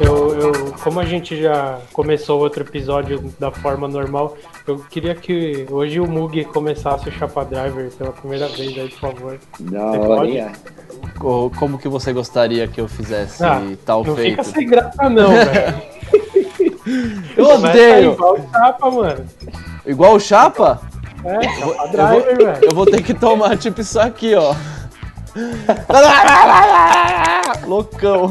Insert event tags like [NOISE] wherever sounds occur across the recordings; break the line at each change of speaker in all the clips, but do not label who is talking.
Eu, eu, como a gente já começou outro episódio da forma normal, eu queria que hoje o Mug começasse o Chapa Driver pela primeira vez aí, por favor.
Da hora.
Co- Como que você gostaria que eu fizesse
Ah,
tal
Não
feito?
fica sem graça não, velho. [LAUGHS]
Eu odeio!
igual o Chapa, mano.
Igual o Chapa?
É,
Eu vou,
Driver, velho.
eu vou ter que tomar tipo isso aqui, ó. [LAUGHS] Loucão.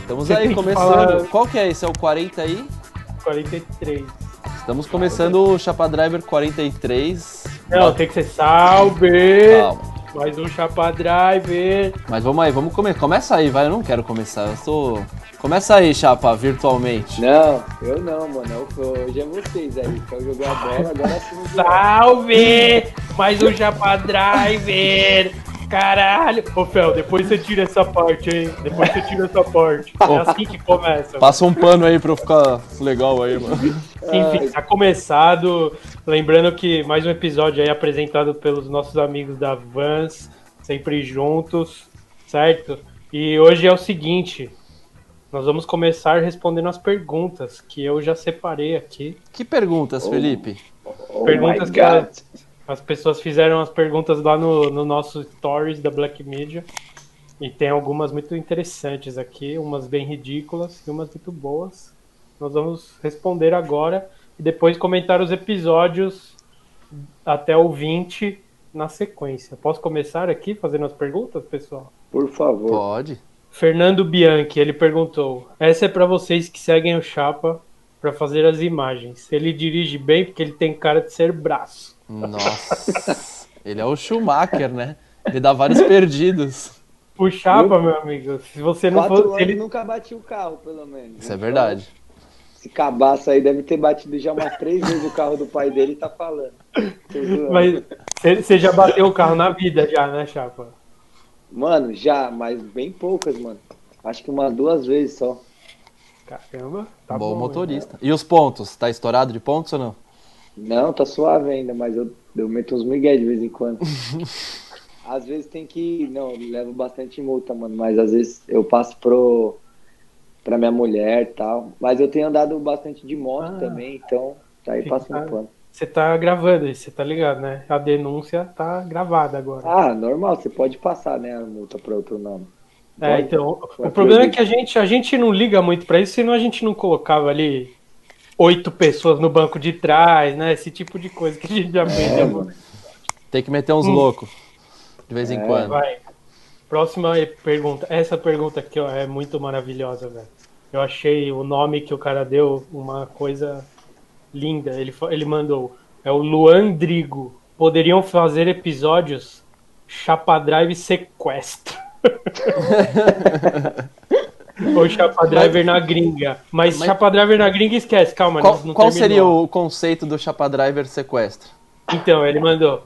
Estamos aí começando.
falar-
Qual que é esse? É o 40 aí?
43.
Estamos começando o Chapa Driver 43.
Não, tem que ser salve!
Calma.
Mais um Chapa Driver.
Mas vamos aí, vamos começar. Começa aí, vai. Eu não quero começar. Eu tô. Começa aí, Chapa, virtualmente.
Não, eu não, mano. Eu- Hoje é vocês aí. Quer jogar a bola, agora sim.
Salve! Mais um Chapa Driver! Caralho! Ô, Fel, depois você tira essa parte, hein? Depois você tira essa parte. É assim que começa.
Passa um pano aí pra eu ficar legal aí, mano.
Enfim, tá começado. Lembrando que mais um episódio aí apresentado pelos nossos amigos da Vans, sempre juntos, certo? E hoje é o seguinte: nós vamos começar respondendo as perguntas que eu já separei aqui.
Que perguntas, Felipe?
Oh
Perguntas
my
que a-
God.
As pessoas fizeram as perguntas lá no, no nosso Stories da Black Media. E tem algumas muito interessantes aqui, umas bem ridículas e umas muito boas. Nós vamos responder agora e depois comentar os episódios até o 20 na sequência. Posso começar aqui fazendo as perguntas, pessoal?
Por favor.
Pode.
Fernando Bianchi, ele perguntou: Essa é para vocês que seguem o Chapa para fazer as imagens. Ele dirige bem porque ele tem cara de ser braço.
Nossa. [LAUGHS] Ele é o Schumacher, né? Ele dá vários perdidos.
O Chapa, meu amigo, se você não
Quatro
fosse.
anos
Ele...
nunca bati o carro, pelo menos.
Isso é verdade.
Esse cabaço aí deve ter batido já umas três vezes o carro do pai dele e tá falando. [LAUGHS]
Mas você já bateu o carro na vida, já, né, Chapa?
Mano, já, mas bem poucas, mano. Acho que umas duas vezes só.
Caramba, tá
bom,
bom.
motorista. E os pontos? Tá estourado de pontos ou não?
Não, tá suave ainda, mas eu, eu meto uns migué de vez em quando. [LAUGHS] às vezes tem que. Não, eu levo bastante multa, mano, mas às vezes eu passo pro. pra minha mulher e tal. Mas eu tenho andado bastante de moto
Ah.
também, então tá aí passando pano.
Você tá gravando isso, você tá ligado, né? A denúncia tá gravada agora.
Ah, normal, você pode passar, né, a multa pra outro nome.
é,
pode.
então, o problema é que a gente, a gente não liga muito pra isso, senão a gente não colocava ali oito pessoas no banco de trás, né? Esse tipo de coisa que a gente já fez.
É,
né.
Tem que meter uns loucos. De vez em
É.
quando.
Vai. Próxima pergunta. Essa pergunta aqui ó, é muito maravilhosa, velho. Eu achei o nome que o cara deu uma coisa linda. Ele, ele mandou. É o Luan Drigo. Poderiam fazer episódios Chapa Drive Sequestro. [LAUGHS] Ou Chapa Driver na gringa. Mas,
Mas-
Chapa Driver na gringa esquece, calma.
Qual, qual seria o conceito do Chapa Driver sequestro?
Então, ele mandou.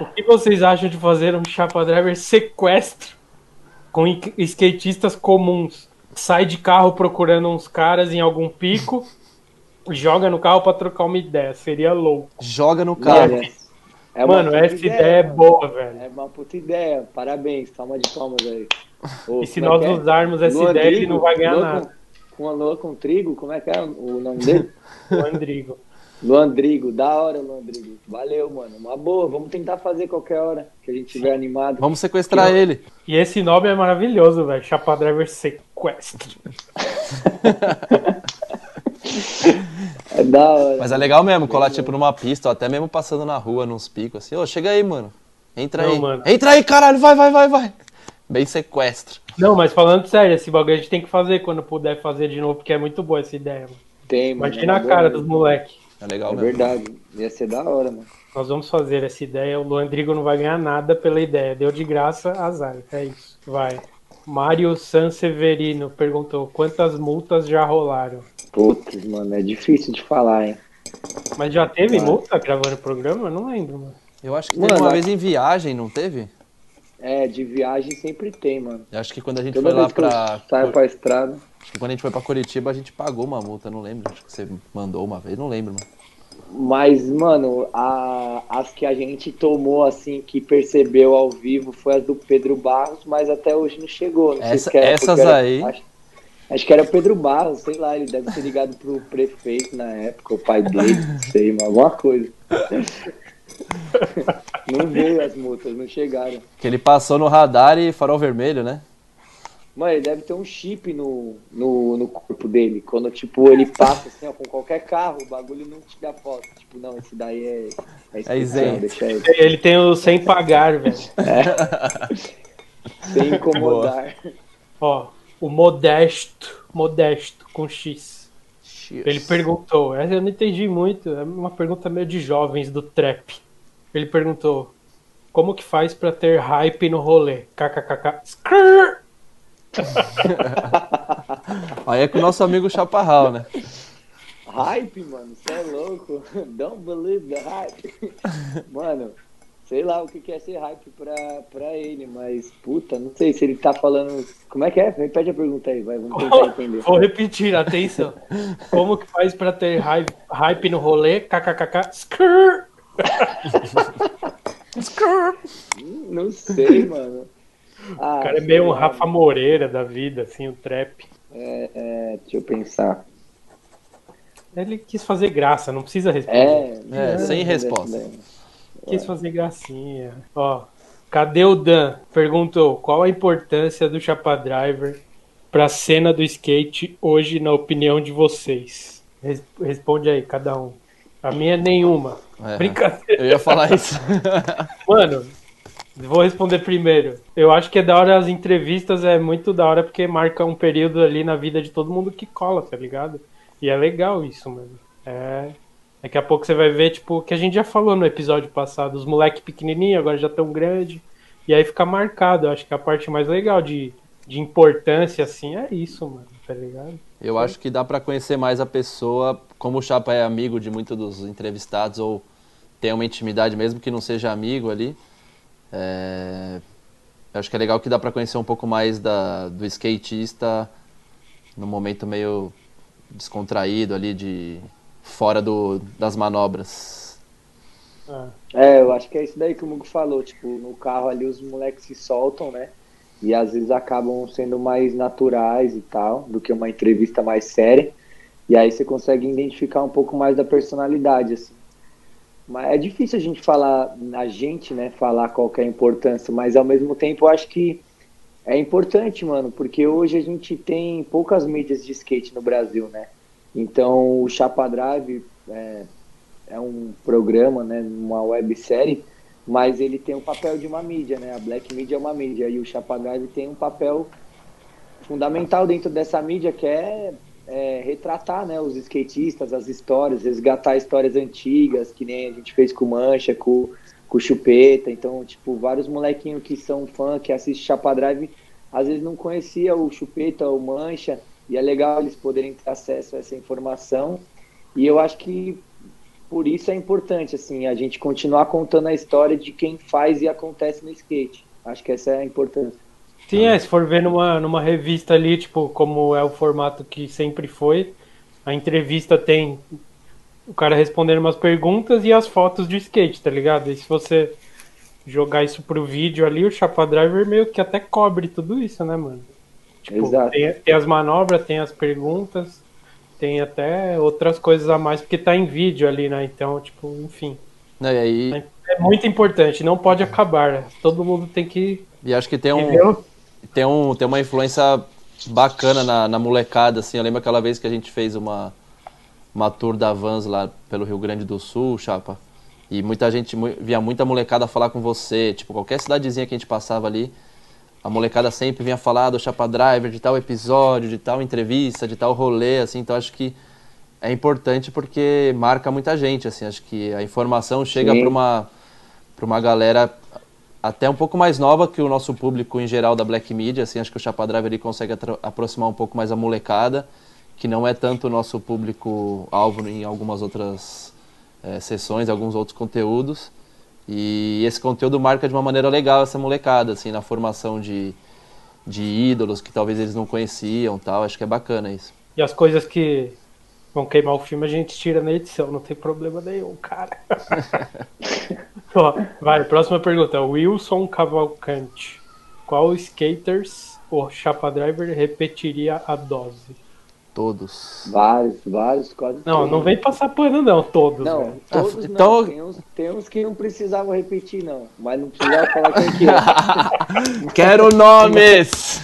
O que vocês acham de fazer um Chapa Driver sequestro com skatistas comuns? Sai de carro procurando uns caras em algum pico, joga no carro pra trocar uma ideia. Seria louco.
Joga no carro.
Mano, é uma
Mano, essa ideia é
mano.
boa, velho.
É uma puta ideia. Parabéns, palma de palmas aí. Ô,
E se
é
nós
é?
usarmos essa
Luan
ideia, ele não vai ganhar
Luan
nada.
Com, com a Lua com trigo, como é que é o nome dele? [LAUGHS]
O Andrigo.
Luandrigo, da hora, Luandrigo. Valeu, mano. Uma boa, vamos tentar fazer qualquer hora que a gente estiver animado.
Vamos sequestrar
Que-
ele.
E esse nome é maravilhoso, velho. Chapa Driver sequestro. [LAUGHS] [LAUGHS]
É da hora.
Mas é legal mesmo, colar tipo numa pista, ou até mesmo passando na rua, nos picos, assim. Ô, chega aí, mano. Entra
Não,
aí.
mano.
Entra aí, caralho, vai, vai, vai, vai. Bem sequestro.
Não, mas falando sério, esse bagulho a gente tem que fazer quando puder fazer de novo, porque é muito boa essa ideia, mano.
Tem, mano.
Imagina
é
a cara
boa
dos
mesmo.
moleques.
É legal
É
mesmo.
verdade. Ia ser da hora, mano.
Nós vamos fazer essa ideia. O Luandrigo não vai ganhar nada pela ideia. Deu de graça, azar. É isso. Vai. Mário Sanseverino perguntou quantas multas já rolaram.
Putz, mano, é difícil de falar, hein?
Mas já teve
Vai.
multa gravando o programa? Eu não lembro, mano.
Eu acho que
Mano,
teve uma
a-
vez em viagem, não teve?
É, de viagem sempre tem, mano.
Eu acho que quando a gente
Toda
foi lá pra.
saio pra estrada.
Acho que quando a gente foi pra Curitiba, a gente pagou uma multa, não lembro. Acho que você mandou uma vez, não lembro, mano.
Mas, mano, a, as que a gente tomou, assim, que percebeu ao vivo foi as do Pedro Barros, mas até hoje não chegou. Não
Essa,
se era
essas
era,
aí.
Acho, acho, que era o Pedro Barros, sei lá, ele deve ter ligado pro prefeito na época, o pai dele, não sei, mas alguma coisa. não veio as multas, não chegaram.
Que ele passou no radar e farol vermelho, né?
Mano, ele deve ter um chip no, no, no corpo dele. Quando, tipo, ele passa assim, ó, com qualquer carro, o bagulho não tira foto. Tipo, não, esse daí é.
É, é isento.
Deixa ele.
ele tem o sem pagar, velho.
É. sem incomodar.
Ó, o modesto, modesto, com X. Cheers. Ele perguntou, essa eu não entendi muito, é uma pergunta meio de jovens do trap. Ele perguntou: Como que faz pra ter hype no rolê? KKKK. Skrrr! [LAUGHS]
Aí é com o nosso amigo Chaparral, né?
Hype, mano, você é louco. Don't believe the hype. [LAUGHS] Mano, sei lá o que é ser hype pra, pra ele, mas puta, não sei se ele tá falando. Como é que é? Repete a pergunta aí, vai, vamos tentar [LAUGHS] entender.
Vou repetir, atenção. Como que faz pra ter hype, hype no rolê? KKKK. Skrrr! [LAUGHS]
Skrrr! Não sei, mano.
Ah, o cara é meio um Rafa Moreira da vida, assim, o trap.
É, é, deixa eu pensar.
Ele quis fazer graça, não precisa responder.
É, é sem resposta.
Quis fazer gracinha. Ó, cadê o Dan? Perguntou qual a importância do Chapa Driver pra cena do skate hoje, na opinião de vocês? Responde aí, cada um. A minha é nenhuma. É, Brincadeira.
Eu ia falar isso. [LAUGHS]
Mano, Vou responder primeiro. Eu acho que é da hora as entrevistas, é muito da hora porque marca um período ali na vida de todo mundo que cola, tá ligado? E é legal isso, mano. É. Daqui a pouco você vai ver, tipo, que a gente já falou no episódio passado, os moleques pequenininhos agora já tão grande. E aí fica marcado. Eu acho que a parte mais legal de, de importância, assim, é isso, mano, tá ligado?
Eu acho que dá para conhecer mais a pessoa, como o Chapa é amigo de muitos dos entrevistados, ou tem uma intimidade mesmo que não seja amigo ali é, acho que é legal que dá para conhecer um pouco mais da, do skatista no momento meio descontraído ali, de fora do, das manobras.
É, eu acho que é isso daí que o Mugo falou. Tipo, no carro ali os moleques se soltam, né? E às vezes acabam sendo mais naturais e tal, do que uma entrevista mais séria. E aí você consegue identificar um pouco mais da personalidade, assim. Mas é difícil a gente falar, a gente, né, falar qual é a importância, mas ao mesmo tempo eu acho que é importante, mano, porque hoje a gente tem poucas mídias de skate no Brasil, né? Então o Chapa Drive é, é um programa, né, uma websérie, mas ele tem o papel de uma mídia, né? A Black Media é uma mídia e o Chapa Drive tem um papel fundamental dentro dessa mídia que é é, retratar né, os skatistas, as histórias, resgatar histórias antigas, que nem a gente fez com Mancha, com, com Chupeta. Então, tipo, vários molequinhos que são fã, que assistem Chapa Drive, às vezes não conhecia o Chupeta ou Mancha, e é legal eles poderem ter acesso a essa informação. E eu acho que por isso é importante, assim, a gente continuar contando a história de quem faz e acontece no skate. Acho que essa é a importância.
Sim, é, se for ver numa, numa revista ali, tipo, como é o formato que sempre foi, a entrevista tem o cara respondendo umas perguntas e as fotos de skate, tá ligado? E se você jogar isso pro vídeo ali, o Chapa Driver meio que até cobre tudo isso, né, mano? Tipo, Exato. Tem, tem as manobras, tem as perguntas, tem até outras coisas a mais, porque tá em vídeo ali, né? Então, tipo, enfim.
E aí...
É muito importante, não pode acabar. Né? Todo mundo tem que.
E acho que tem um, tem, um, tem uma influência bacana na, na, molecada, assim. Eu lembro aquela vez que a gente fez uma, uma tour da Vans lá pelo Rio Grande do Sul, chapa. E muita gente, via muita molecada falar com você. Tipo, qualquer cidadezinha que a gente passava ali, a molecada sempre vinha falar do Chapa Driver, de tal episódio, de tal entrevista, de tal rolê, assim. Então acho que é importante porque marca muita gente, assim. Acho que a informação chega para uma, uma galera até um pouco mais nova que o nosso público em geral da Black Media, assim, acho que o Chapa Drive ele consegue aproximar um pouco mais a molecada, que não é tanto o nosso público alvo em algumas outras é, sessões, alguns outros conteúdos. E esse conteúdo marca de uma maneira legal essa molecada, assim, na formação de, de ídolos que talvez eles não conheciam, tal. Acho que é bacana isso.
E as coisas que vão queimar o filme, a gente tira na edição, não tem problema nenhum, cara. [LAUGHS] Ó, vai, próxima pergunta. Wilson Cavalcante. Qual skaters ou Chapa Driver repetiria a dose?
Todos.
Vários, vários, quase
Não,
todos.
não vem passar pano não, todos.
Não,
velho.
todos
Ah, então-
não. Tem uns, tem uns que não precisavam repetir, não. Mas não precisava falar quem que é. [LAUGHS]
Quero nomes!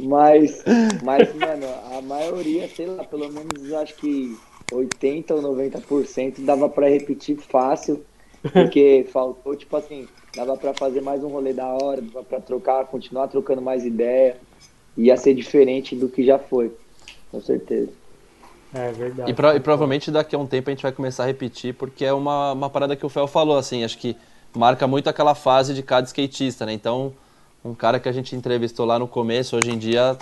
Mas, mas, mano, a maioria, sei lá, pelo menos acho que 80 ou 90% dava pra repetir fácil. Porque faltou, tipo assim, dava pra fazer mais um rolê da hora, dava pra trocar, continuar trocando mais ideia. Ia ser diferente do que já foi. Com certeza.
É verdade.
E, pro- e provavelmente daqui a um tempo a gente vai começar a repetir, porque é uma, uma parada que o Fel falou, assim, acho que marca muito aquela fase de cada skatista, né? Então, um cara que a gente entrevistou lá no começo, hoje em dia,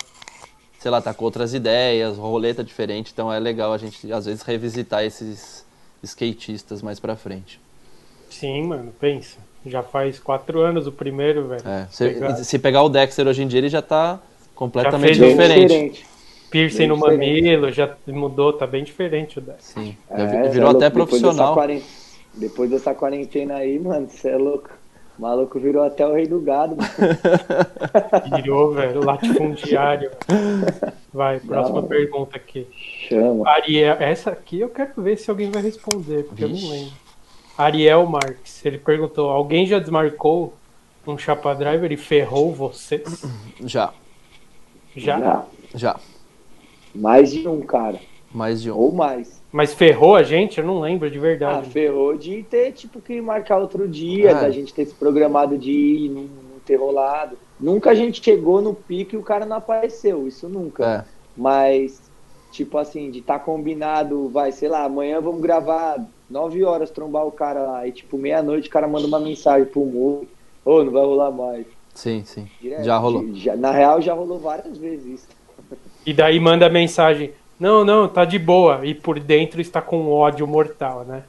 sei lá, tá com outras ideias, roleta diferente, então é legal a gente, às vezes, revisitar esses skatistas mais pra frente.
Sim, mano, pensa. Já faz quatro anos o primeiro, velho.
É, se,
Pegar
se pegar o Dexter hoje em dia, ele já tá completamente
um-
Bem
diferente.
Piercing
Bem
no
diferente.
mamilo, já mudou, tá bem diferente o Dex.
Sim,
É,
virou
é
até
louco. Depois dessa
profissional.
Depois dessa quarentena aí, mano, você é louco. O maluco virou até o rei do gado, mano. [LAUGHS]
Virou, velho, latifundiário. Vai, próxima
Não.
pergunta aqui.
Chama.
Ariel, essa aqui eu quero ver se alguém vai responder, porque eu
Vixe.
não lembro. Ariel Marques, ele perguntou: alguém já desmarcou um chapa driver e ferrou vocês?
Já,
Já?
Já.
já.
Mais de um, cara.
Mais de um.
Ou mais.
Mas ferrou a gente? Eu não lembro de
Ah,
verdade.
ferrou de ter, tipo, que marcar outro dia,
Ah.
da gente ter se programado de ir, não, não ter rolado. Nunca a gente chegou no pico e o cara não apareceu, isso nunca.
É.
Mas, tipo assim, de estar combinado, vai, sei lá, amanhã vamos gravar 9 horas, trombar o cara lá. E, tipo, meia-noite o cara manda uma mensagem pro Mu. Ô, não vai rolar mais.
Sim, sim.
Direto.
Já rolou.
Já- na real, já rolou várias vezes isso.
E daí manda mensagem: não, não, tá de boa. E por dentro está com ódio mortal, né?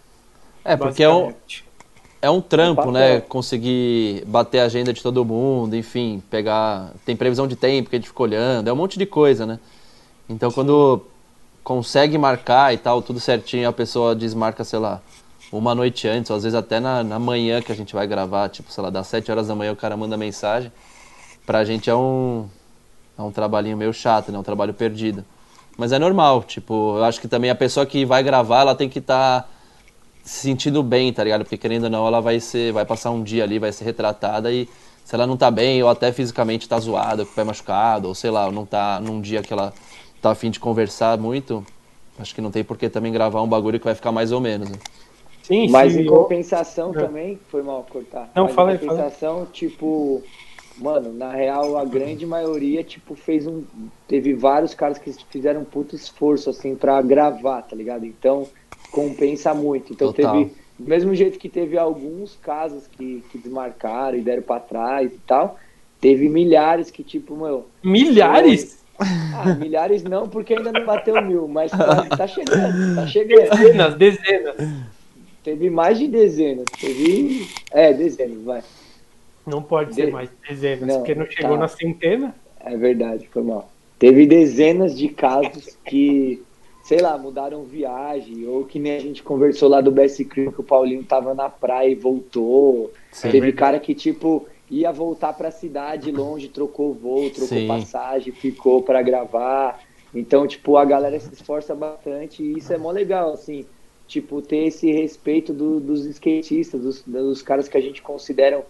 É, porque é um, é um trampo, né? Conseguir bater a agenda de todo mundo, enfim, pegar. Tem previsão de tempo que a gente fica olhando, é um monte de coisa, né? Então quando consegue marcar e tal, tudo certinho, a pessoa desmarca, sei lá, uma noite antes, ou às vezes até na, na manhã que a gente vai gravar, tipo, sei lá, das 7 horas da manhã o cara manda mensagem. Pra gente é um, é um trabalhinho meio chato, né? Um trabalho perdido. Mas é normal, tipo, eu acho que também a pessoa que vai gravar, ela tem que estar se sentindo bem, tá ligado? Porque querendo ou não, ela vai ser, vai passar um dia ali, vai ser retratada e se ela não tá bem, ou até fisicamente tá zoada, com o pé machucado, ou sei lá, não tá num dia que ela tá afim de conversar muito, acho que não tem por que também gravar um bagulho que vai ficar mais ou menos. Né?
Sim,
Mas
sim.
em
eu-
compensação
É.
também, foi mal cortar.
Não,
Mas
fala aí,
em compensação, tipo, mano, na real a grande maioria, tipo, fez um. Teve vários caras que fizeram um puto esforço, assim, pra gravar, tá ligado? Então, compensa muito. Então
Total.
teve. Do mesmo jeito que teve alguns casos que, que desmarcaram e deram pra trás e tal, teve milhares que, tipo, meu.
Milhares?
Ah, milhares não, porque ainda não bateu mil, mas quase tá chegando, tá chegando.
Dezenas, dezenas.
Teve mais de dezenas. Teve. É, dezenas, vai.
Não pode ser
De-
mais dezenas,
Não,
porque não chegou
tá.
na centena.
É verdade, foi mal. Teve dezenas de casos que, sei lá, mudaram viagem, ou que nem a gente conversou lá do BS Crew, que o Paulinho tava na praia e voltou.
Sim.
Teve cara que, tipo, ia voltar pra cidade longe, trocou voo, trocou
Sim.
passagem, ficou pra gravar. Então, tipo, a galera se esforça bastante e isso é mó legal, assim. Tipo, ter esse respeito do- dos skatistas, dos, dos caras que a gente considera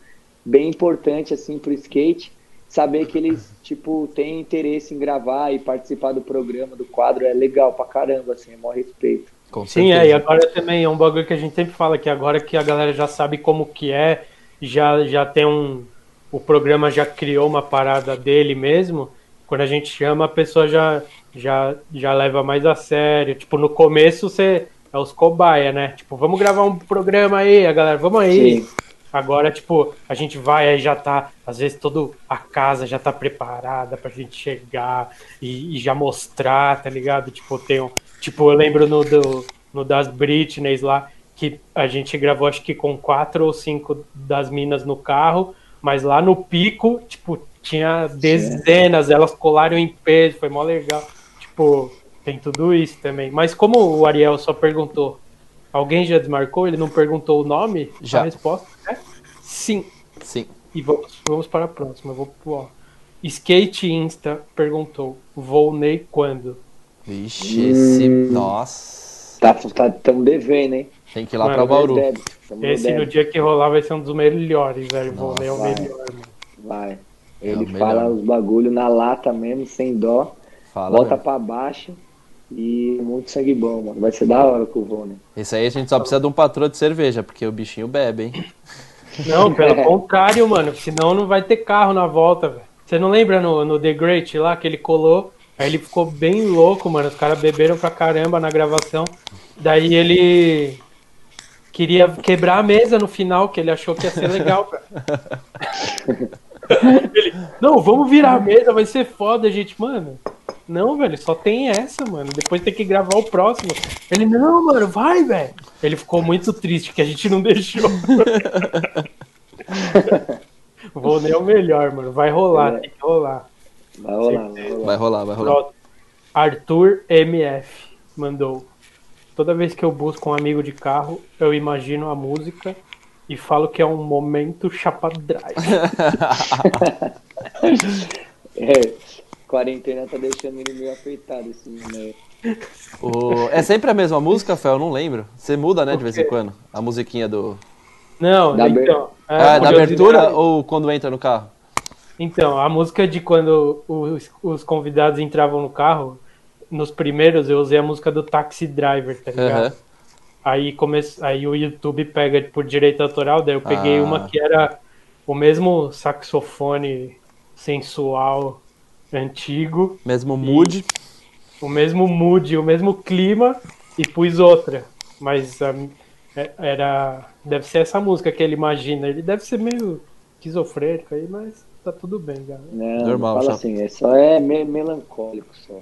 bem importante, assim, pro skate. Saber que eles, [CLEARS THROAT] tipo, têm interesse em gravar e participar do programa, do quadro, é legal pra caramba, assim, é mó respeito.
Com
Sim, é, e agora também é um bagulho que a gente sempre fala, que agora que a galera já sabe como que é, já, já tem um. O programa já criou uma parada dele mesmo. Quando a gente chama, a pessoa já, já, já leva mais a sério. Tipo, no começo você é os cobaia, né? Tipo, vamos gravar um programa aí, a galera, vamos aí.
Sim.
Agora, tipo, a gente vai, aí já tá, às vezes toda a casa já tá preparada pra gente chegar e, e já mostrar, tá ligado? Tipo, tem um, tipo, eu lembro no, do, no das Britneys lá, que a gente gravou acho que com quatro ou cinco das minas no carro, mas lá no pico, tipo, tinha dezenas, elas colaram em peso, foi mó legal. Tipo, Tem tudo isso também. Mas como o Ariel só perguntou, alguém já desmarcou? Ele não perguntou o nome?
Já.
A resposta sim.
Sim.
E vamos, vamos para a próxima. Eu vou pro ó. Skate Insta perguntou: Volney quando?
Vixe, esse. Nossa.
Tá, tá, tamo devendo, hein?
Tem que ir lá
Mano,
pra Bauru.
Deve,
Esse no
devendo.
dia que rolar vai ser um dos melhores, velho.
Nossa,
Volney é o
vai.
melhor, mano.
Vai.
É
Ele
o
fala
melhor.
os bagulho na lata mesmo, sem dó.
Fala.
Volta
velho.
pra baixo. E muito sangue bom, mano. Vai ser da hora com o Vônei.
Esse aí a gente só precisa de um patrão de cerveja, porque o bichinho bebe, hein? [COUGHS]
Não, [LAUGHS] pelo contrário, mano. Senão não vai ter carro na volta, velho. Você não lembra no, no The Great lá que ele colou? Aí ele ficou bem louco, mano. Os caras beberam pra caramba na gravação. Daí ele queria quebrar a mesa no final, que ele achou que ia ser legal, cara. [LAUGHS] ele, não, vamos virar a mesa, vai ser foda, gente. Mano, não, velho, só tem essa, mano. Depois tem que gravar o próximo. Ele, não, mano, vai, velho. Ele ficou muito triste que a gente não [LAUGHS] deixou. [LAUGHS] Vou nem o melhor, mano. Vai rolar,
É.
tem que rolar.
Vai rolar, vai rolar.
Vai rolar, vai rolar.
Arthur MF mandou. Toda vez que eu busco um amigo de carro, eu imagino a música e falo que é um momento chapa drive. [LAUGHS]
É, quarentena tá deixando ele meio apertado, assim, né?
O- É sempre a mesma música, Fel? Eu não lembro. Você muda, né, de vez em quando? A musiquinha do.
Não,
Da
então. é,
Ah, da
curiosidade.
abertura ou quando entra no carro?
Então, a música de quando os, os convidados entravam no carro, nos primeiros eu usei a música do Taxi Driver, tá ligado?
Aham.
Aí, come... aí o YouTube pega por direito autoral, daí eu peguei
Ah.
uma que era o mesmo saxofone sensual antigo,
Mesmo mood.
o mesmo mood, o mesmo clima e pus outra. Mas a- é- era. Deve ser essa música que ele imagina. Ele deve ser meio esquizofrênico aí, mas tá tudo bem, galera.
Não,
Normal,
fala assim, é só é me- melancólico só.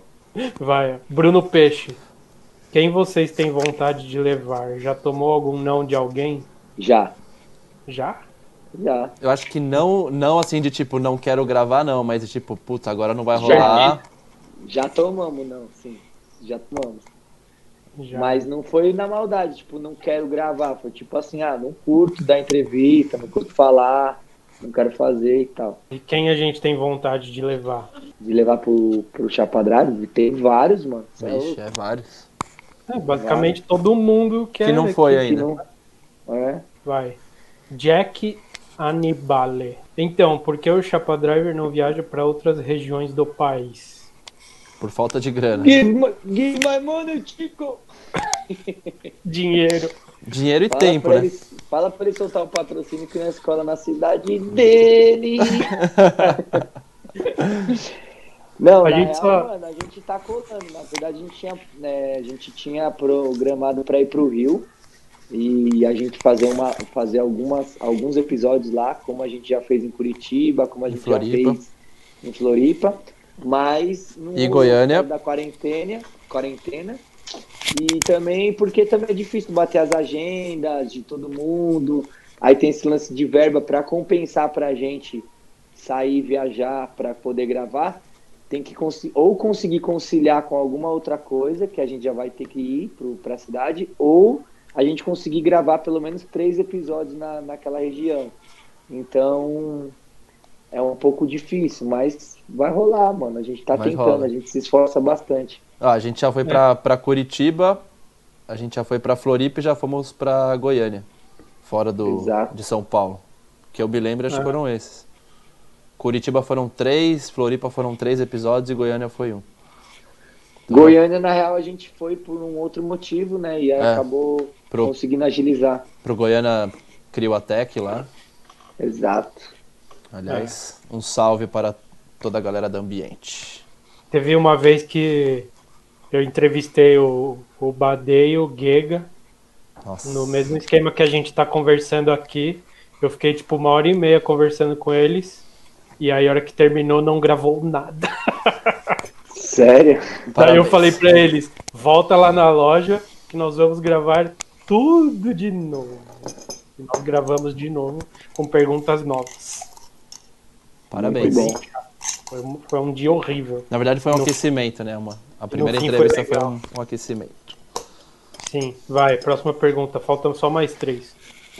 Vai, Bruno Peixe. Quem vocês têm vontade de levar? Já tomou algum não de alguém?
Já,
Já?
Já.
Eu acho que não, não assim de tipo, não quero gravar, não, mas de tipo, puta, agora não vai
Já.
rolar.
Já tomamos, não, sim. Já tomamos.
Já.
Mas não foi na maldade, tipo, não quero gravar. Foi tipo assim, ah, não curto dar entrevista, não curto falar, não quero fazer e tal.
E quem a gente tem vontade de levar?
De levar pro, pro Chapadrado, tem vários, mano. É
é vários.
É, basicamente todo mundo quer.
Que não foi
Que
ainda.
não- É,
Vai. Jack Anibale. Então, por que o Chapa Driver não viaja para outras regiões do país?
Por falta de grana.
Give, my- give my money, Chico! [LAUGHS]
Dinheiro.
Dinheiro e
Fala
tempo,
pra
né?
Ele, fala pra ele soltar o patrocínio que na escola na cidade dele. [LAUGHS] Não,
A gente
real,
só-
mano, a gente tá colando. Na verdade, a gente tinha, né, a gente tinha programado pra ir pro Rio e a gente fazer, uma, fazer algumas, alguns episódios lá, como a gente já fez em Curitiba, como a gente já fez em Floripa, mas
E Goiânia.
da quarentena, quarentena. E também porque também é difícil bater as agendas de todo mundo. Aí tem esse lance de verba para compensar pra gente sair viajar para poder gravar. Tem que ou conseguir conciliar com alguma outra coisa que a gente já vai ter que ir para a cidade, ou a gente conseguir gravar pelo menos três episódios na, naquela região. Então é um pouco difícil, mas vai rolar, mano. A gente tá
Mas
tentando,
rola.
a gente se esforça bastante.
Ah, a gente já foi pra, pra Curitiba, a gente já foi pra Floripa e já fomos pra Goiânia. Fora do,
Exato.
de São Paulo. Que eu me lembro, acho que
Ah.
foram esses. Curitiba foram três, Floripa foram três episódios e Goiânia foi um.
Goiânia, na real, a gente foi por um outro motivo, né? E aí
É.
acabou
Pro-
conseguindo agilizar.
Pro Goiânia Criotec lá.
Exato.
Aliás, um salve para toda a galera do ambiente.
Teve uma vez que eu entrevistei o, o Bade e o Gega
Nossa.
no mesmo esquema que a gente tá conversando aqui. Eu fiquei tipo uma hora e meia conversando com eles. E aí, a hora que terminou, não gravou nada.
Sério?
Daí eu
Parabéns.
falei pra eles: volta lá na loja que nós vamos gravar tudo de novo. E nós gravamos de novo com perguntas novas.
Parabéns.
Bom.
Foi, um- foi um dia horrível.
Na verdade foi um
No-
aquecimento, né? Uma, a primeira
foi
entrevista foi,
legal.
um, um aquecimento.
Sim, vai, próxima pergunta. Faltam só mais três.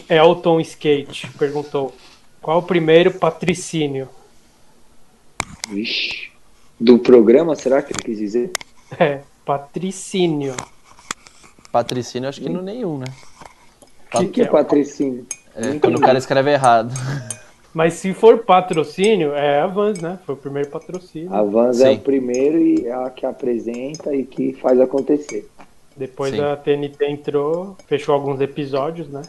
Elton Skate perguntou: qual o primeiro patrocínio?
Vixe. Do programa, será que ele quis dizer? [LAUGHS]
É, patrocínio.
Patricínio acho que não nenhum, né?
O que, que é patrocínio?
É, quando o cara escreve errado. [LAUGHS]
Mas se for patrocínio, é a Vans, né? Foi o primeiro patrocínio.
A Vans é
Sim.
o primeiro e é a que apresenta e que faz acontecer.
Depois
Sim.
a TNT entrou, fechou alguns episódios, né?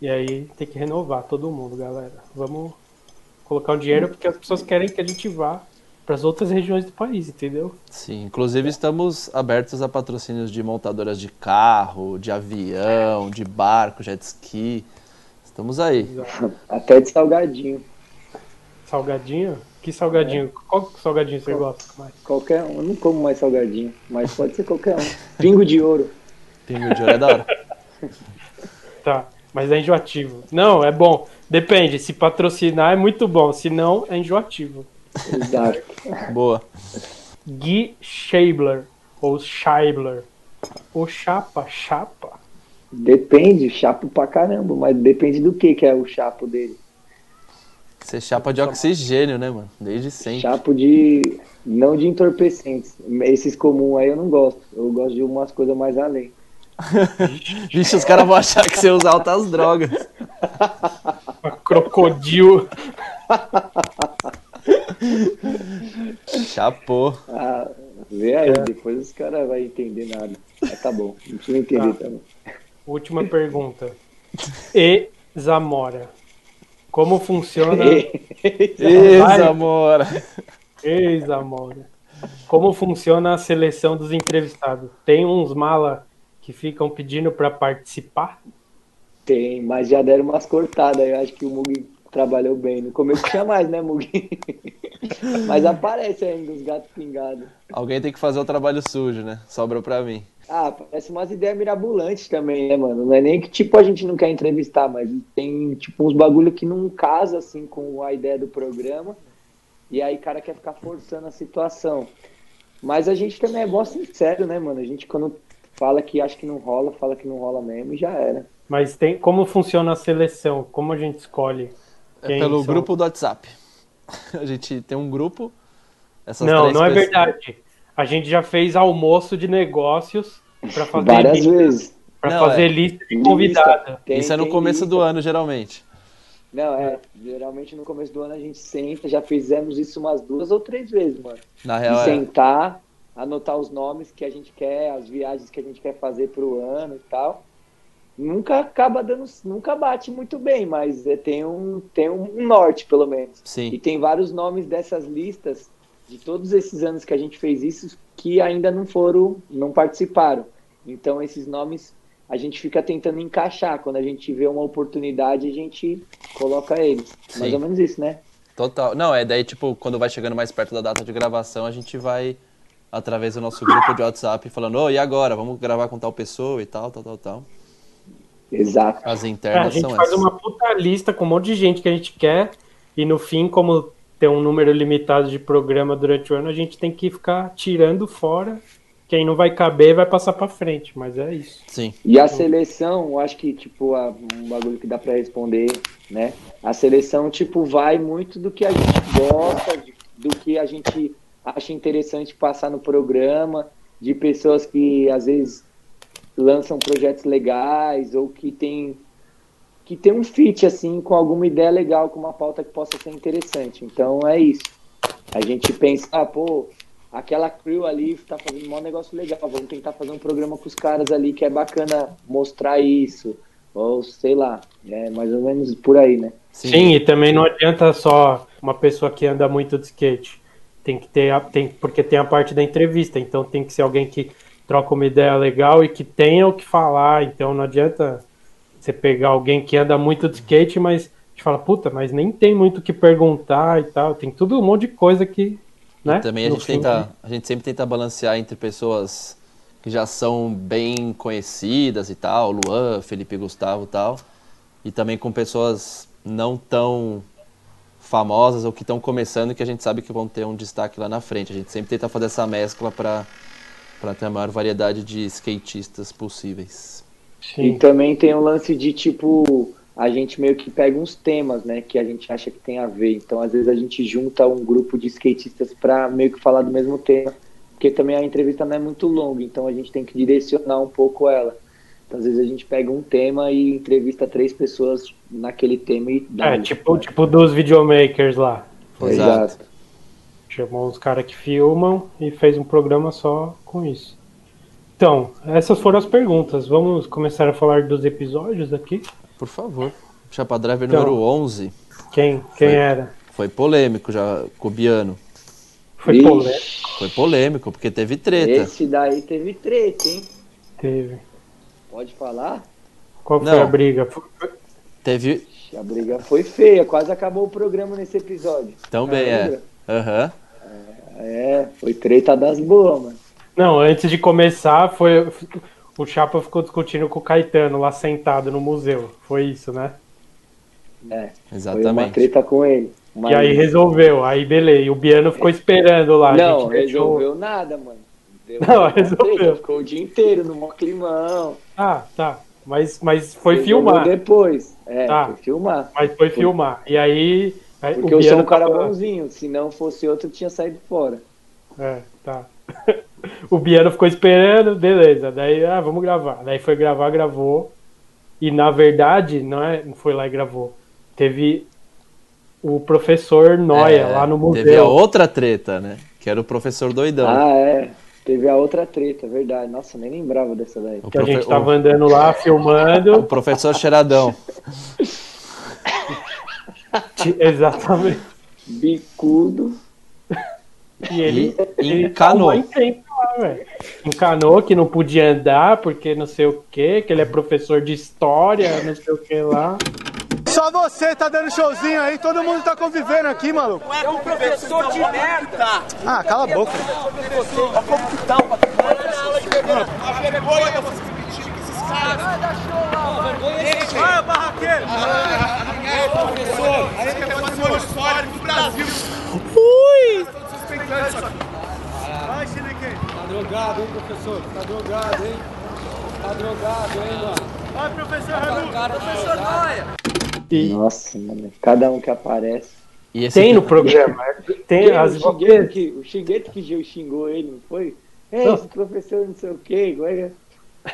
E aí tem que renovar todo mundo, galera. Vamos colocar o dinheiro porque as pessoas querem que a gente vá para as outras regiões do país, entendeu?
Sim, inclusive estamos abertos a patrocínios de montadoras de carro, de avião, de barco, jet ski. Estamos aí.
Até de salgadinho.
Salgadinho? Que salgadinho? Qual salgadinho você gosta mais?
Qualquer um. Eu não como mais salgadinho, mas pode ser qualquer um. Pingo de ouro.
Pingo de ouro é da hora. [LAUGHS]
Tá, mas é enjoativo. Não, é bom. Depende. Se patrocinar é muito bom. Se não, é enjoativo.
Exato.
Boa.
Gui Scheibler. Ou Scheibler. O Chapa, Chapa.
Depende, chapo pra caramba, mas depende do que que é o chapo dele.
Você chapa de oxigênio, né, mano? Desde sempre.
Chapo de. não de entorpecentes. Esses comuns aí eu não gosto. Eu gosto de umas coisas mais além. [LAUGHS]
Vixe, os caras vão achar que você usa altas drogas.
Crocodilo. [LAUGHS]
Chapou.
Ah, vê aí,
É.
depois os caras vão entender nada. Mas tá bom, não precisa entender
Tá.
também.
Última pergunta. E Zamora. Como funciona.
Isso, amor.
Ei, Zamora. Como funciona a seleção dos entrevistados? Tem uns mala que ficam pedindo para participar?
Tem, mas já deram umas cortadas. Eu acho que o Mugi trabalhou bem. No começo tinha mais, né, Mugi? [LAUGHS] mas aparece ainda os gatos pingados.
Alguém tem que fazer o trabalho sujo, né? Sobra pra mim.
Ah, parece umas ideias mirabolantes também, né, mano? Não é nem que, tipo, a gente não quer entrevistar, mas tem, tipo, uns bagulho que não casa, assim, com a ideia do programa. E aí o cara quer ficar forçando a situação. Mas a gente também é bom sincero, né, mano? A gente, quando fala que acha que não rola, fala que não rola mesmo e já era.
Mas tem como funciona a seleção? Como a gente escolhe?
É
Quem
pelo
são?
grupo do WhatsApp. [LAUGHS] A gente tem um grupo. Essas
Não,
três
não é
pessoas-
verdade. A gente já fez almoço de negócios para fazer,
Várias
lista,
vezes.
pra
Não,
fazer
é.
lista de
Lista.
convidado.
Tem-
Isso é no começo
lista.
do ano, geralmente.
Não, é. Geralmente no começo do ano a gente senta, já fizemos isso umas duas ou três vezes, mano.
Na
de
real, é.
sentar, anotar os nomes que a gente quer, as viagens que a gente quer fazer pro ano e tal. Nunca acaba dando, nunca bate muito bem, mas é, tem um tem um norte pelo menos. E
Sim.
tem vários nomes dessas listas de todos esses anos que a gente fez isso que ainda não foram, não participaram. Então esses nomes a gente fica tentando encaixar. Quando a gente vê uma oportunidade, a gente coloca eles. Mais
Sim.
ou menos isso, né?
Total. Não, é daí, tipo, quando vai chegando mais perto da data de gravação, a gente vai através do nosso grupo de WhatsApp falando, ô, e agora? Vamos gravar com tal pessoa e tal, tal, tal, tal.
Exato.
As
É, a
internas
gente
são
faz
essas.
uma puta lista com um monte de gente que a gente quer e no fim, como tem um número limitado de programa durante o ano, a gente tem que ficar tirando fora. Quem não vai caber vai passar pra frente, mas é isso.
Sim.
E a seleção, eu acho que, tipo, a- um bagulho que dá pra responder, né? A seleção, tipo, vai muito do que a gente gosta, de- do que a gente acha interessante passar no programa, de pessoas que, às vezes, lançam projetos legais ou que tem, que tem um fit, assim, com alguma ideia legal, com uma pauta que possa ser interessante. Então, é isso. A gente pensa, ah, pô, aquela crew ali tá fazendo um maior negócio legal, vamos tentar fazer um programa com os caras ali que é bacana mostrar isso. Ou sei lá, é mais ou menos por aí, né?
Sim, e também não adianta só uma pessoa que anda muito de skate. Tem que ter, a, tem, porque tem a parte da entrevista, então tem que ser alguém que troca uma ideia legal e que tenha o que falar. Então não adianta você pegar alguém que anda muito de skate, mas gente fala, puta, mas nem tem muito o que perguntar e tal. Tem tudo um monte de coisa que. Né?
Também a
no
gente,
fim,
tenta, a gente sempre tenta balancear entre pessoas que já são bem conhecidas e tal, Luan, Felipe Gustavo e tal, e também com pessoas não tão famosas ou que estão começando que a gente sabe que vão ter um destaque lá na frente. A gente sempre tenta fazer essa mescla para ter a maior variedade de skatistas possíveis.
Sim. E também tem um lance de tipo a gente meio que pega uns temas, né, que a gente acha que tem a ver. Então, às vezes a gente junta um grupo de skatistas para meio que falar do mesmo tema, porque também a entrevista não é muito longa, então a gente tem que direcionar um pouco ela. Então, às vezes a gente pega um tema e entrevista três pessoas naquele tema e dá.
É, tipo, tipo dos videomakers lá.
Foi Exato.
Chamou uns caras que filmam e fez um programa só com isso. Então, essas foram as perguntas. Vamos começar a falar dos episódios aqui.
Por favor. Chapa Driver então, número 11.
Quem, quem
foi,
era?
Foi polêmico já, Cubiano.
Foi Ixi. polêmico?
Foi polêmico, porque teve treta.
Esse daí teve treta, hein?
Teve.
Pode falar?
Qual foi Não. a briga?
Teve.
A briga foi feia, quase acabou o programa nesse episódio.
Também é. Aham.
Uhum. É, foi treta das boas, mano.
Não, antes de começar, foi o Chapa ficou discutindo com o Caetano lá sentado no museu. Foi isso, né?
É,
exatamente.
Foi uma treta com ele.
Mas... E aí resolveu, aí beleza. E o Biano ficou esperando lá.
Não, resolveu deixou... nada, mano.
Deu não, resolveu. Treta,
ficou o dia inteiro no mó climão.
Ah, tá. Mas, mas foi resolveu filmar.
depois. É, tá. foi filmar.
Mas foi, foi. filmar. E aí.
Porque eu sou um cara tava... bonzinho. Se não fosse outro, tinha saído fora.
É, tá. [LAUGHS] o Biano ficou esperando, beleza. Daí, ah, vamos gravar. Daí foi gravar, gravou. E na verdade, não, é, não foi lá e gravou. Teve o professor Noia é, lá no museu.
Teve a outra treta, né? Que era o professor doidão.
Ah, é. Teve a outra treta, verdade. Nossa, nem lembrava dessa daí.
O que profe... a gente tava andando lá filmando. [LAUGHS]
O professor cheiradão. [LAUGHS]
Exatamente.
Bicudo.
E ele, e encanou. Ele encanou que não podia andar porque não sei o que, que ele é professor de história, não sei o que lá.
Só você tá dando showzinho aí, todo mundo tá convivendo aqui, maluco.
É um professor de merda.
Ah, cala a boca.
Tá é pedir que esses caras.
Vai, barraqueiro.
É, professor. Aí que é patrimônio histórico do Brasil.
Ui.
Vai, Chinequê. Tá drogado, hein, professor? Tá drogado, hein? Tá drogado, hein, mano?
Vai, professor Radu. Professor
Noia.
Nossa, mano. Cada um que aparece.
tem no programa. Tem
Quem, as o Xingueto que, o Xingueto que xingou ele, não foi? É, esse professor não sei o quê. É?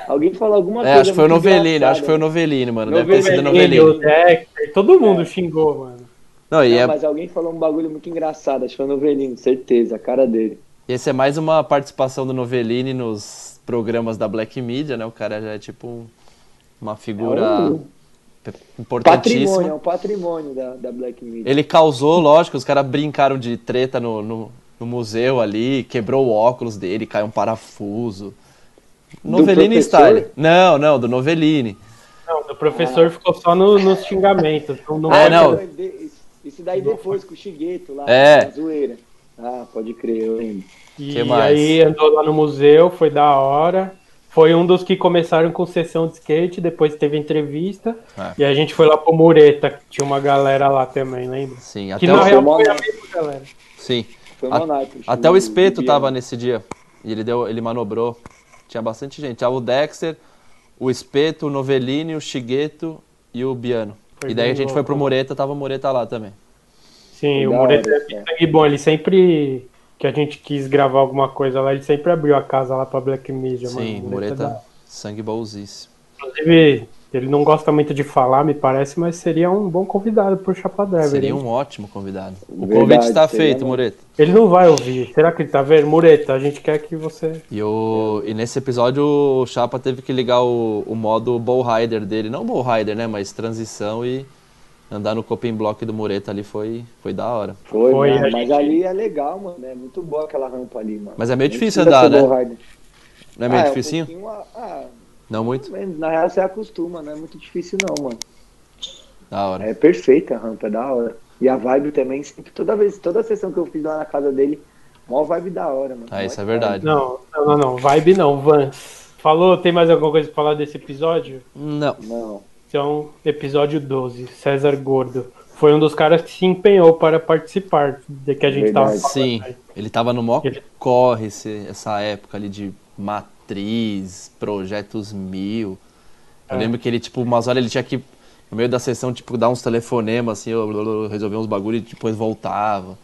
Alguém falou alguma
é,
coisa.
Acho que foi o Novelino, acho que foi o Novelino, mano. Deve ter sido Novelino. O
Dexter, todo mundo é. xingou, mano.
Não, e não, é... Mas alguém falou um bagulho muito engraçado, acho que foi o Novelino, certeza, a cara dele.
Esse é mais uma participação do Novelini nos programas da Black Media, né? O cara já é tipo uma figura é um... importantíssima.
Patrimônio, é um patrimônio da, da Black Media.
Ele causou, lógico, os caras brincaram de treta no, no, no, museu ali, quebrou o óculos dele, caiu um parafuso. Novelini style. Não, não, do Novelini.
Não, do professor ah. ficou só no, nos xingamentos.
Não, não é, não.
Isso daí depois com o Xigueto lá,
é.
zoeira. Ah, pode crer, eu lembro.
E que aí andou lá no museu, foi da hora. Foi um dos que começaram com sessão de skate, depois teve entrevista. É. E a gente foi lá pro Mureta, tinha uma galera lá também, lembra?
Sim,
até que na real foi a mesma galera.
Sim. Foi a, até o Espeto tava nesse dia. E ele deu, ele manobrou. Tinha bastante gente. Tinha o Dexter, o Espeto, o Novellini, o Chigueto e o Biano. Foi e daí a gente foi pro Mureta, tava o Mureta lá também.
Sim, o Mureta é sangue bom, ele sempre que a gente quis gravar alguma coisa lá, ele sempre abriu a casa lá pra Black Media,
Sim, mano. Mureta, Mureta sangue bolsíssimo.
Inclusive, ele não gosta muito de falar, me parece, mas seria um bom convidado pro Chapa Driver.
Seria um ótimo convidado. O Verdade, convite está feito, não. Mureta.
Ele não vai ouvir. Será que ele tá vendo? Mureta, a gente quer que você.
E, o... e nesse episódio o Chapa teve que ligar o, o modo Ball Rider dele. Não Ball Rider, né? Mas transição e andar no coping block do Mureta ali foi, foi da hora.
Foi, foi mano, mas ali é legal, mano. É muito boa aquela rampa ali, mano.
Mas é meio difícil andar, né? Não é meio ah, dificinho?
É um ah,
não muito?
Na real você acostuma, não é muito difícil não, mano.
Da hora.
É perfeita a rampa, é da hora. E a vibe também, sempre, toda vez, toda sessão que eu fiz lá na casa dele, mó vibe da hora, mano.
Ah, isso é verdade.
Não, não, não, não, vibe não, Vans. Falou, tem mais alguma coisa pra falar desse episódio?
Não.
Não.
Então, episódio 12, César Gordo. foi um dos caras que se empenhou para participar de que a gente tava
Verdade.
falando
Sim,
aí.
ele tava no maior
Ele-
corre esse- essa época ali de matriz, projetos mil. Eu
É.
lembro que ele, tipo, umas horas ele tinha que, no meio da sessão, tipo, dar uns telefonemas, assim, resolver uns bagulho e depois voltava.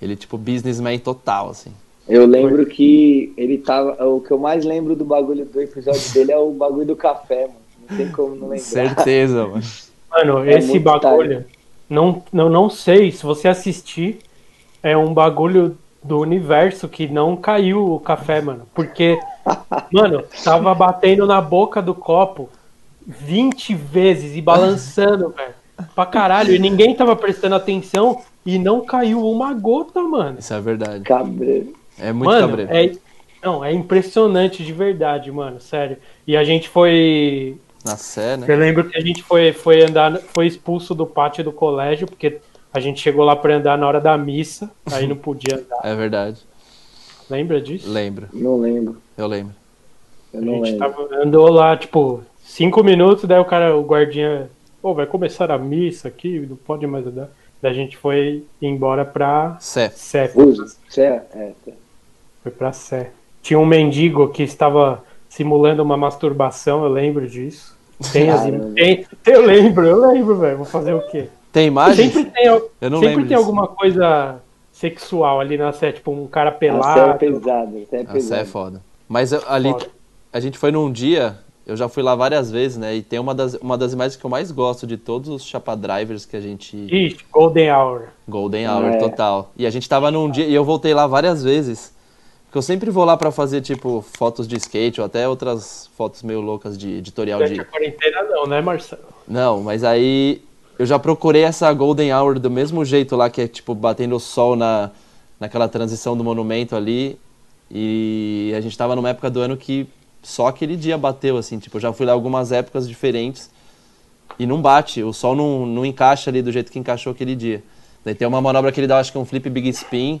Ele, tipo, businessman total, assim.
Eu lembro que ele tava. O que eu mais lembro do bagulho do episódio dele é o bagulho do café, mano. Não tem como não lembrar.
Certeza, mano.
Mano,
É
esse bagulho, não, não, não sei, se você assistir, é um bagulho do universo que não caiu o café, mano. Porque, mano, tava batendo na boca do copo 20 vezes e balançando, velho. Pra caralho. E ninguém tava prestando atenção e não caiu uma gota, mano.
Isso é verdade.
Cabreiro.
É muito
mano,
cabreiro.
é, não, é impressionante de verdade, mano, sério. E a gente foi
Na Sé, né?
eu lembro que a gente foi, foi andar, foi expulso do pátio do colégio, porque a gente chegou lá pra andar na hora da missa, aí não podia andar.
É verdade.
Lembra disso?
Lembro,
Não lembro.
eu lembro.
Eu
A
não
gente
lembro.
tava, andou lá, tipo, cinco minutos, daí o cara, o guardinha, pô, vai começar a missa aqui, não pode mais andar. Daí a gente foi embora pra
Sé.
Sé.
Cê é.
Foi pra Sé. Tinha um mendigo que estava simulando uma masturbação, eu lembro disso. Tem as tem, eu lembro, eu lembro, velho. Vou fazer o quê?
Tem imagem?
Sempre tem,
Eu não
sempre tem
disso.
alguma coisa sexual ali na série, tipo um cara
A é
pelado.
pesado. A é
A Sé é
pesado.
foda. Mas eu- ali,
Foda.
a gente foi num dia, eu já fui lá várias vezes, né? E tem uma das, uma das imagens que eu mais gosto de todos os Chapa Drivers que a gente.
Ixi, Golden Hour.
Golden Hour,
É.
total. E a gente tava num dia, e eu voltei lá várias vezes. Porque eu sempre vou lá pra fazer, tipo, fotos de skate ou até outras fotos meio loucas de editorial
Durante
de.
a quarentena não, né, Marcelo?
Não, mas aí eu já procurei essa Golden Hour do mesmo jeito lá, que é tipo batendo o sol na, naquela transição do monumento ali. E a gente tava numa época do ano que só aquele dia bateu, assim, tipo, eu já fui lá algumas épocas diferentes e não bate, o sol não, não encaixa ali do jeito que encaixou aquele dia. Daí tem uma manobra que ele dá, acho que é um flip big spin,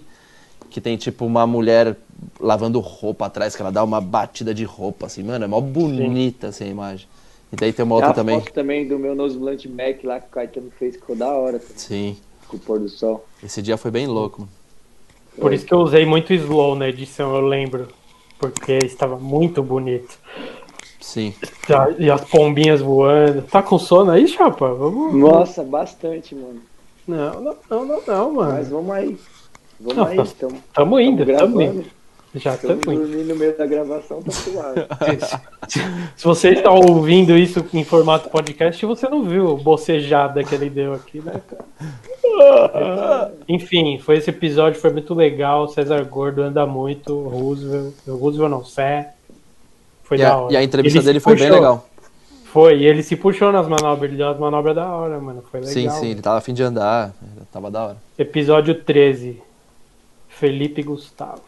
que tem tipo uma mulher lavando roupa atrás, que ela dá uma batida de roupa, assim, mano, é mó bonita essa imagem. E daí tem uma
Tem
outra
a
também.
foto também do meu Nose Blunt Mac lá que o Caetano fez, ficou da hora, também,
Sim,
com o pôr do sol.
esse dia foi bem louco. mano.
Por isso que eu usei muito slow na edição, eu lembro. Porque estava muito bonito.
Sim.
E as pombinhas voando. Tá com sono aí, chapa? Vamos.
Nossa, bastante, mano.
Não, não, não, não, não, mano.
Mas vamos aí. Vamos
Não,
aí,
tá-
estamos
Tamo indo, tamo indo. Já tamo indo.
dormindo no meio da gravação, tá suave. [LAUGHS]
Se você está ouvindo isso em formato podcast, você não viu o bocejada que ele deu aqui, né, cara? [LAUGHS] Enfim, foi esse episódio, foi muito legal. César Gordo anda muito, Roosevelt, Roosevelt não, Sé. Foi
E
da
a,
hora.
e a entrevista
Ele se
dele foi bem
puxou.
legal.
Foi, e ele se puxou nas manobras, ele deu umas manobras da hora, mano. Foi legal.
Sim, sim, ele tava afim de andar, tava da hora.
Episódio 13. Felipe Gustavo.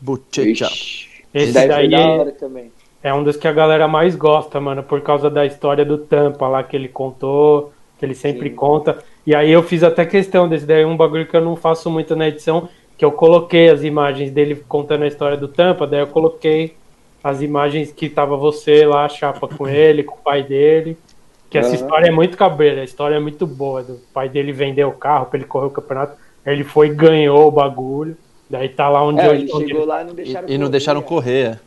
Buchecha.
Ixi,
Esse
daí
daí é-. É um dos que a galera mais gosta, mano, por causa da história do Tampa lá que ele contou, que ele sempre
Sim.
conta. E aí eu fiz até questão desse daí, um bagulho que eu não faço muito na edição, que eu coloquei as imagens dele contando a história do Tampa, daí eu coloquei as imagens que tava você lá, chapa com [COUGHS] ele, com o pai dele. Que essa
Aham.
história é muito cabreira, a história é muito boa. Do pai dele vendeu o carro pra ele correr o campeonato, aí ele foi e ganhou o bagulho. Daí tá lá onde
É,
hoje
ele
onde
chegou
ele-
lá e não deixaram
E, e não deixaram correr.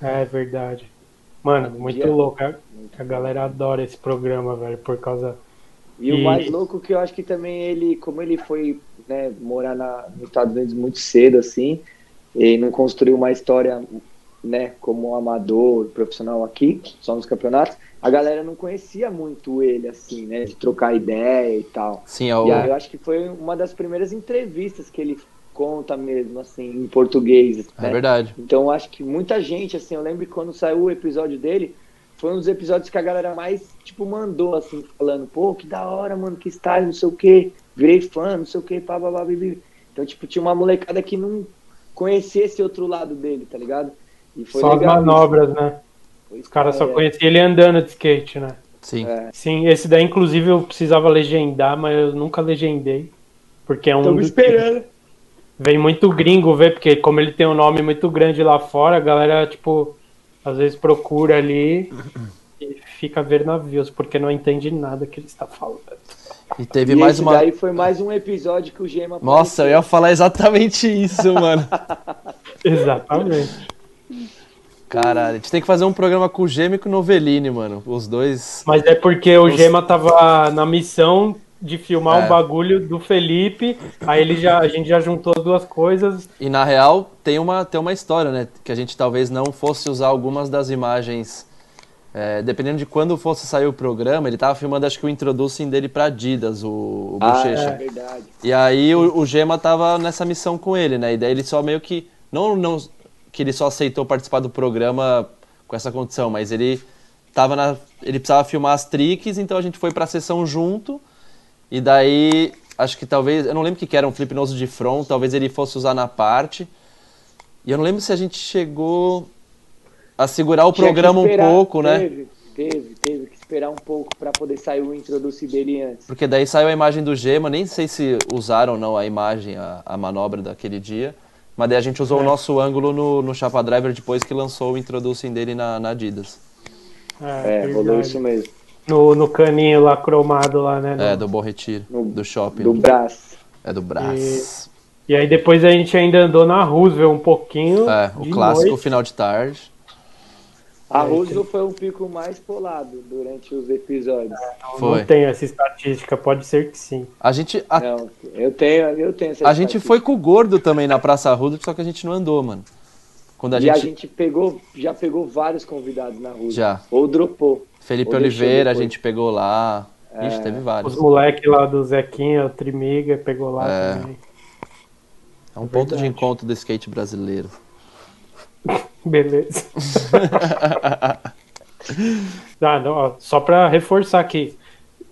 é verdade. Mano,
Um
muito
dia-
louco. A, a galera adora esse programa, velho, por causa.
E o
E-
mais louco que eu acho que também ele, como ele foi né, morar na, nos Estados Unidos muito cedo, assim, e não construiu uma história, né, como amador, profissional aqui, só nos campeonatos, a galera não conhecia muito ele, assim, né, de trocar ideia e tal.
Sim, é o,
E aí eu acho que foi uma das primeiras entrevistas que ele conta mesmo, assim, em português.
é
né?
verdade.
Então acho que muita gente, assim, eu lembro que quando saiu o episódio dele, foi um dos episódios que a galera mais, tipo, mandou, assim, falando, pô, que da hora, mano, que style, não sei o quê, virei fã, não sei o quê, pá, pá, pá, bibi. Então, tipo, tinha uma molecada que não conhecia esse outro lado dele, tá ligado? E foi
só as
legal.
manobras, né?
isso.
Os caras só
É,
conheciam ele andando de skate, né?
Sim.
É.
Sim, esse daí, inclusive, eu precisava legendar, mas eu nunca legendei. Porque é um.
Tamo
dos-
esperando.
Vem muito gringo ver, porque como ele tem um nome muito grande lá fora, a galera, tipo, às vezes procura ali e fica a ver navios, porque não entende nada que ele está falando.
E teve
E
mais
esse
uma.
daí foi mais um episódio que o Gema
Nossa, eu
apareceu.
ia falar exatamente isso, mano. [LAUGHS]
Exatamente.
Caralho, a gente tem que fazer um programa com o Gêmeo e com o Novelini, mano. Os dois.
Mas é porque o Gema tava na missão de filmar
É.
um bagulho do Felipe, aí ele já, a gente já juntou as duas coisas.
E na real, tem uma, tem uma história, né? Que a gente talvez não fosse usar algumas das imagens. é, dependendo de quando fosse sair o programa, ele tava filmando, acho que o introducing dele pra Adidas, o, o
Ah,
Bochecha.
é verdade.
E aí o, o Gema tava nessa missão com ele, né? E daí ele só meio que. Não, não que ele só aceitou participar do programa com essa condição, mas ele tava na. Ele precisava filmar as tricks, então a gente foi pra sessão junto. E daí, acho que talvez. Eu não lembro o que era um flipnoso de front, talvez ele fosse usar na parte. E eu não lembro se a gente chegou a segurar o
Tinha
programa
esperar,
um pouco, né?
Teve, teve, teve que esperar um pouco pra poder sair o introduce dele antes.
Porque daí saiu a imagem do Gema, nem sei se usaram ou não a imagem, a, a manobra daquele dia. Mas daí a gente usou o nosso ângulo no, no Chapa Driver depois que lançou o introducing dele na, na Adidas.
É, rolou
verdade.
isso mesmo.
No, no caninho lá cromado lá, né?
É,
no-
do Bom Retiro,
No-
do shopping.
Do braço.
É do Brás.
E aí depois a gente ainda andou na Roosevelt um pouquinho.
É, o clássico
noite.
final de tarde.
A
É,
Roosevelt foi o pico mais polado durante os episódios.
Foi.
Não tenho essa estatística, pode ser que sim.
A gente, a,
Não, eu tenho, eu tenho essa
a gente foi com o Gordo também na Praça Ruda, só que a gente não andou, mano. Quando a
E
gente,
a gente pegou, já pegou vários convidados na Roosevelt.
Já.
Ou dropou.
Felipe Oliveira, a gente pegou lá. Ixi,
É.
teve vários.
Os moleques lá do Zequinha, o Trimiga, pegou lá
É.
também.
É um ponto de encontro do skate brasileiro. [LAUGHS]
Beleza. [LAUGHS] ah, não, ó, só pra reforçar aqui,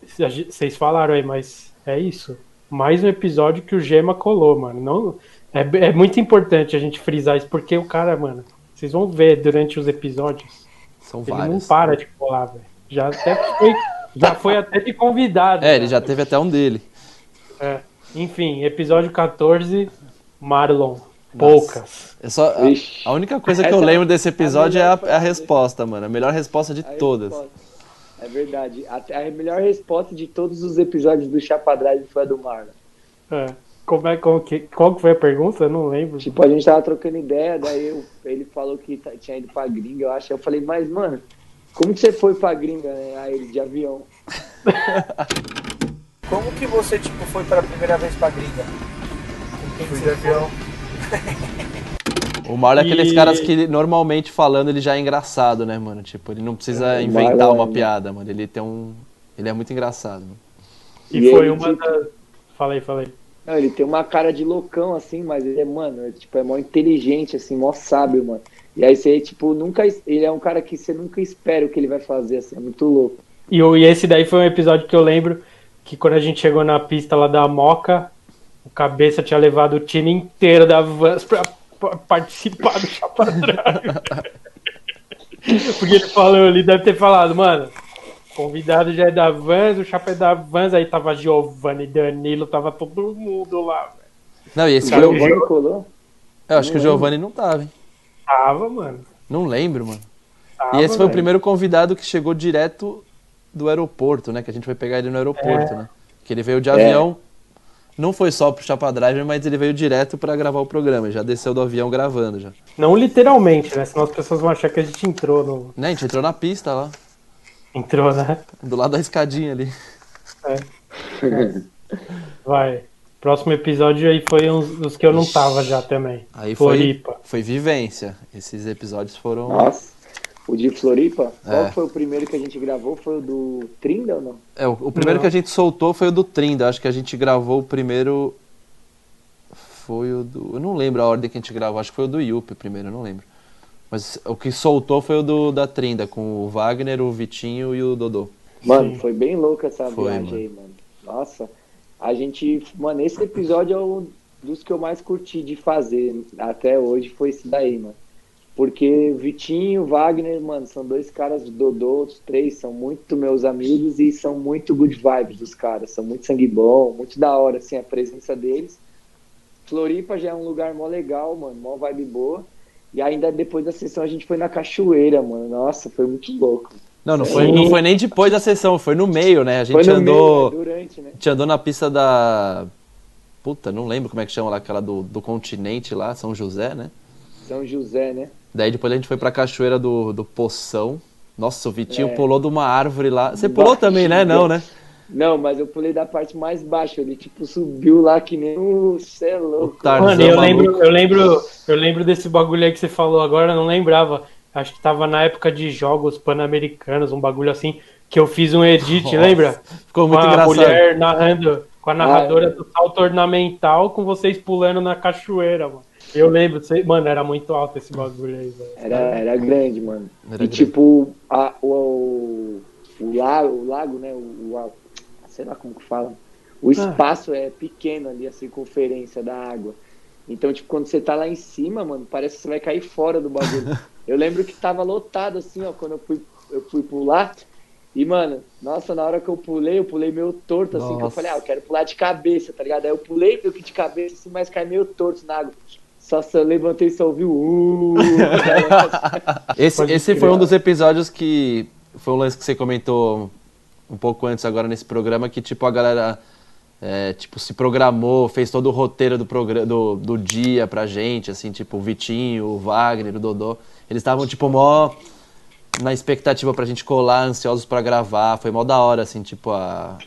vocês falaram aí, mas é isso. Mais um episódio que o Gema colou, mano. Não, é, é muito importante a gente frisar isso, porque o cara, mano, vocês vão ver durante os episódios,
São
ele não
vários.
para de colar, velho. Já até foi, já foi até de convidado.
É, ele
cara.
já teve até um dele.
É. Enfim, episódio 14, Marlon. Poucas.
É só, a, a única coisa que
Essa
eu
é
lembro desse episódio é a, é a
frase.
resposta, mano. A melhor resposta de
A
todas.
resposta. É verdade. A, a melhor resposta de todos os episódios do Chapa Drive foi a do Marlon.
É. Como é, como que, qual que foi a pergunta? Eu não lembro.
Tipo, a gente tava trocando ideia, daí eu- ele falou que tá- tinha ido pra gringa, eu acho. Eu falei, mas, mano, como que você foi pra gringa, né? Aí ele, de avião. [LAUGHS]
Como que você, tipo, foi pela primeira vez pra gringa?
Fui de avião. [LAUGHS]
O Marlon é aqueles
E-
caras que normalmente falando ele já é engraçado, né, mano? Tipo, ele não precisa
o
inventar uma
é-
piada, mano. Ele tem um. Ele é muito engraçado. Mano.
E,
E
foi uma
tipo-
das. Falei, falei.
Não, ele tem uma cara de loucão, assim, mas ele é, mano, é, tipo, é mó inteligente, assim, mó sábio, mano. E aí você, tipo, nunca. Ele é um cara que você nunca espera o que ele vai fazer, assim, é muito louco.
E, e esse daí foi um episódio que eu lembro que quando a gente chegou na pista lá da Moca, o cabeça tinha levado o time inteiro da Vans pra, pra participar do [LAUGHS] Chapa Drive. [LAUGHS] Porque ele falou, ele deve ter falado, mano. Convidado já é da Vans, o Chapa é da Vans, aí tava Giovanni, Danilo, tava todo mundo lá, velho.
Não, e esse
O
foi o.
Giovanni colou?
Eu acho que o Giovanni não tava, hein?
Tava, mano.
Não lembro, mano.
Tava,
E esse foi o
velho.
primeiro convidado que chegou direto do aeroporto, né? Que a gente foi pegar ele no aeroporto, né? Que ele veio de avião. Não foi só pro Chapa Driver, mas ele veio direto pra gravar o programa. Já desceu do avião gravando já.
Não literalmente, né? Senão as pessoas vão achar que a gente entrou no.
Né? A gente entrou na pista lá,
Entrou, né?
do lado da escadinha ali.
Vai. Próximo episódio aí foi uns dos que eu não tava já também.
Aí foi,
Floripa.
foi vivência. Esses episódios foram.
Nossa. O de Floripa? Qual
É.
foi o primeiro que a gente gravou? Foi o do Trinda ou não?
É, o, o primeiro
Não.
que a gente soltou foi o do Trinda. Acho que a gente gravou o primeiro. Foi o do. Eu não lembro a ordem que a gente gravou. Acho que foi o do Yuppie primeiro, eu não lembro. Mas o que soltou foi o do da Trinda, com o Wagner, o Vitinho e o Dodô.
Mano,
Sim.
foi bem louca essa
Foi,
viagem
mano.
aí, mano. Nossa, a gente. Mano, esse episódio é um dos que eu mais curti de fazer até hoje. Foi esse daí, mano. Porque Vitinho, Wagner, mano, são dois caras, Dodô, os três, são muito meus amigos e são muito good vibes dos caras. São muito sangue bom, muito da hora, assim, a presença deles. Floripa já é um lugar mó legal, mano, mó vibe boa. E ainda depois da sessão a gente foi na cachoeira, mano. Nossa, foi muito louco.
Não, não foi, não foi nem depois da sessão, foi no meio, né? A gente andou.
meio, né? durante, né?
A gente andou na pista da. Puta, não lembro como é que chama lá, aquela do, do continente lá, São José, né?
São José, né?
Daí depois a gente foi pra cachoeira do, do Poção. Nossa, o Vitinho
É.
pulou de uma árvore lá. Você pulou também, né? Não, né? [LAUGHS]
Não, mas eu pulei da parte mais baixa. Ele, tipo, subiu lá que nem um... Cê é louco.
Tarzan
Mano, eu
maluco.
lembro, eu lembro, eu lembro desse bagulho aí que você falou agora, eu não lembrava. Acho que tava na época de jogos pan-americanos, um bagulho assim, que eu fiz um edit,
Nossa,
lembra?
Ficou
Com
muito
a
engraçado.
mulher narrando, com a narradora
Ah, é.
do salto ornamental, com vocês pulando na cachoeira, mano. Eu lembro, você- mano, era muito alto esse bagulho aí, velho.
Era, era grande, mano.
Era
e
grande.
tipo, a, o, o, lago, o lago, né? O, o- sei lá como que fala. O espaço é pequeno ali, a circunferência da água. Então, tipo, quando você tá lá em cima, mano, parece que você vai cair fora do bagulho. [LAUGHS] Eu lembro que tava lotado assim, ó, quando eu fui, eu fui pular. E, mano, nossa, na hora que eu pulei, eu pulei meio torto, assim, que eu
Nossa.
falei, ah, eu quero pular de cabeça, tá ligado? Aí eu pulei meio que de cabeça, assim, mas caí meio torto na água. Só se eu levantei e só ouvi o. Uh, [LAUGHS] [LAUGHS]
Esse,
Pode
esse foi um dos episódios que. Foi um lance que você comentou um pouco antes agora nesse programa, que tipo, a galera é, tipo, se programou, fez todo o roteiro do, do, do dia pra gente, assim, tipo, o Vitinho, o Wagner, o Dodô. Eles estavam, tipo, mó na expectativa pra gente colar, ansiosos pra gravar. Foi mó da hora, assim, tipo, a,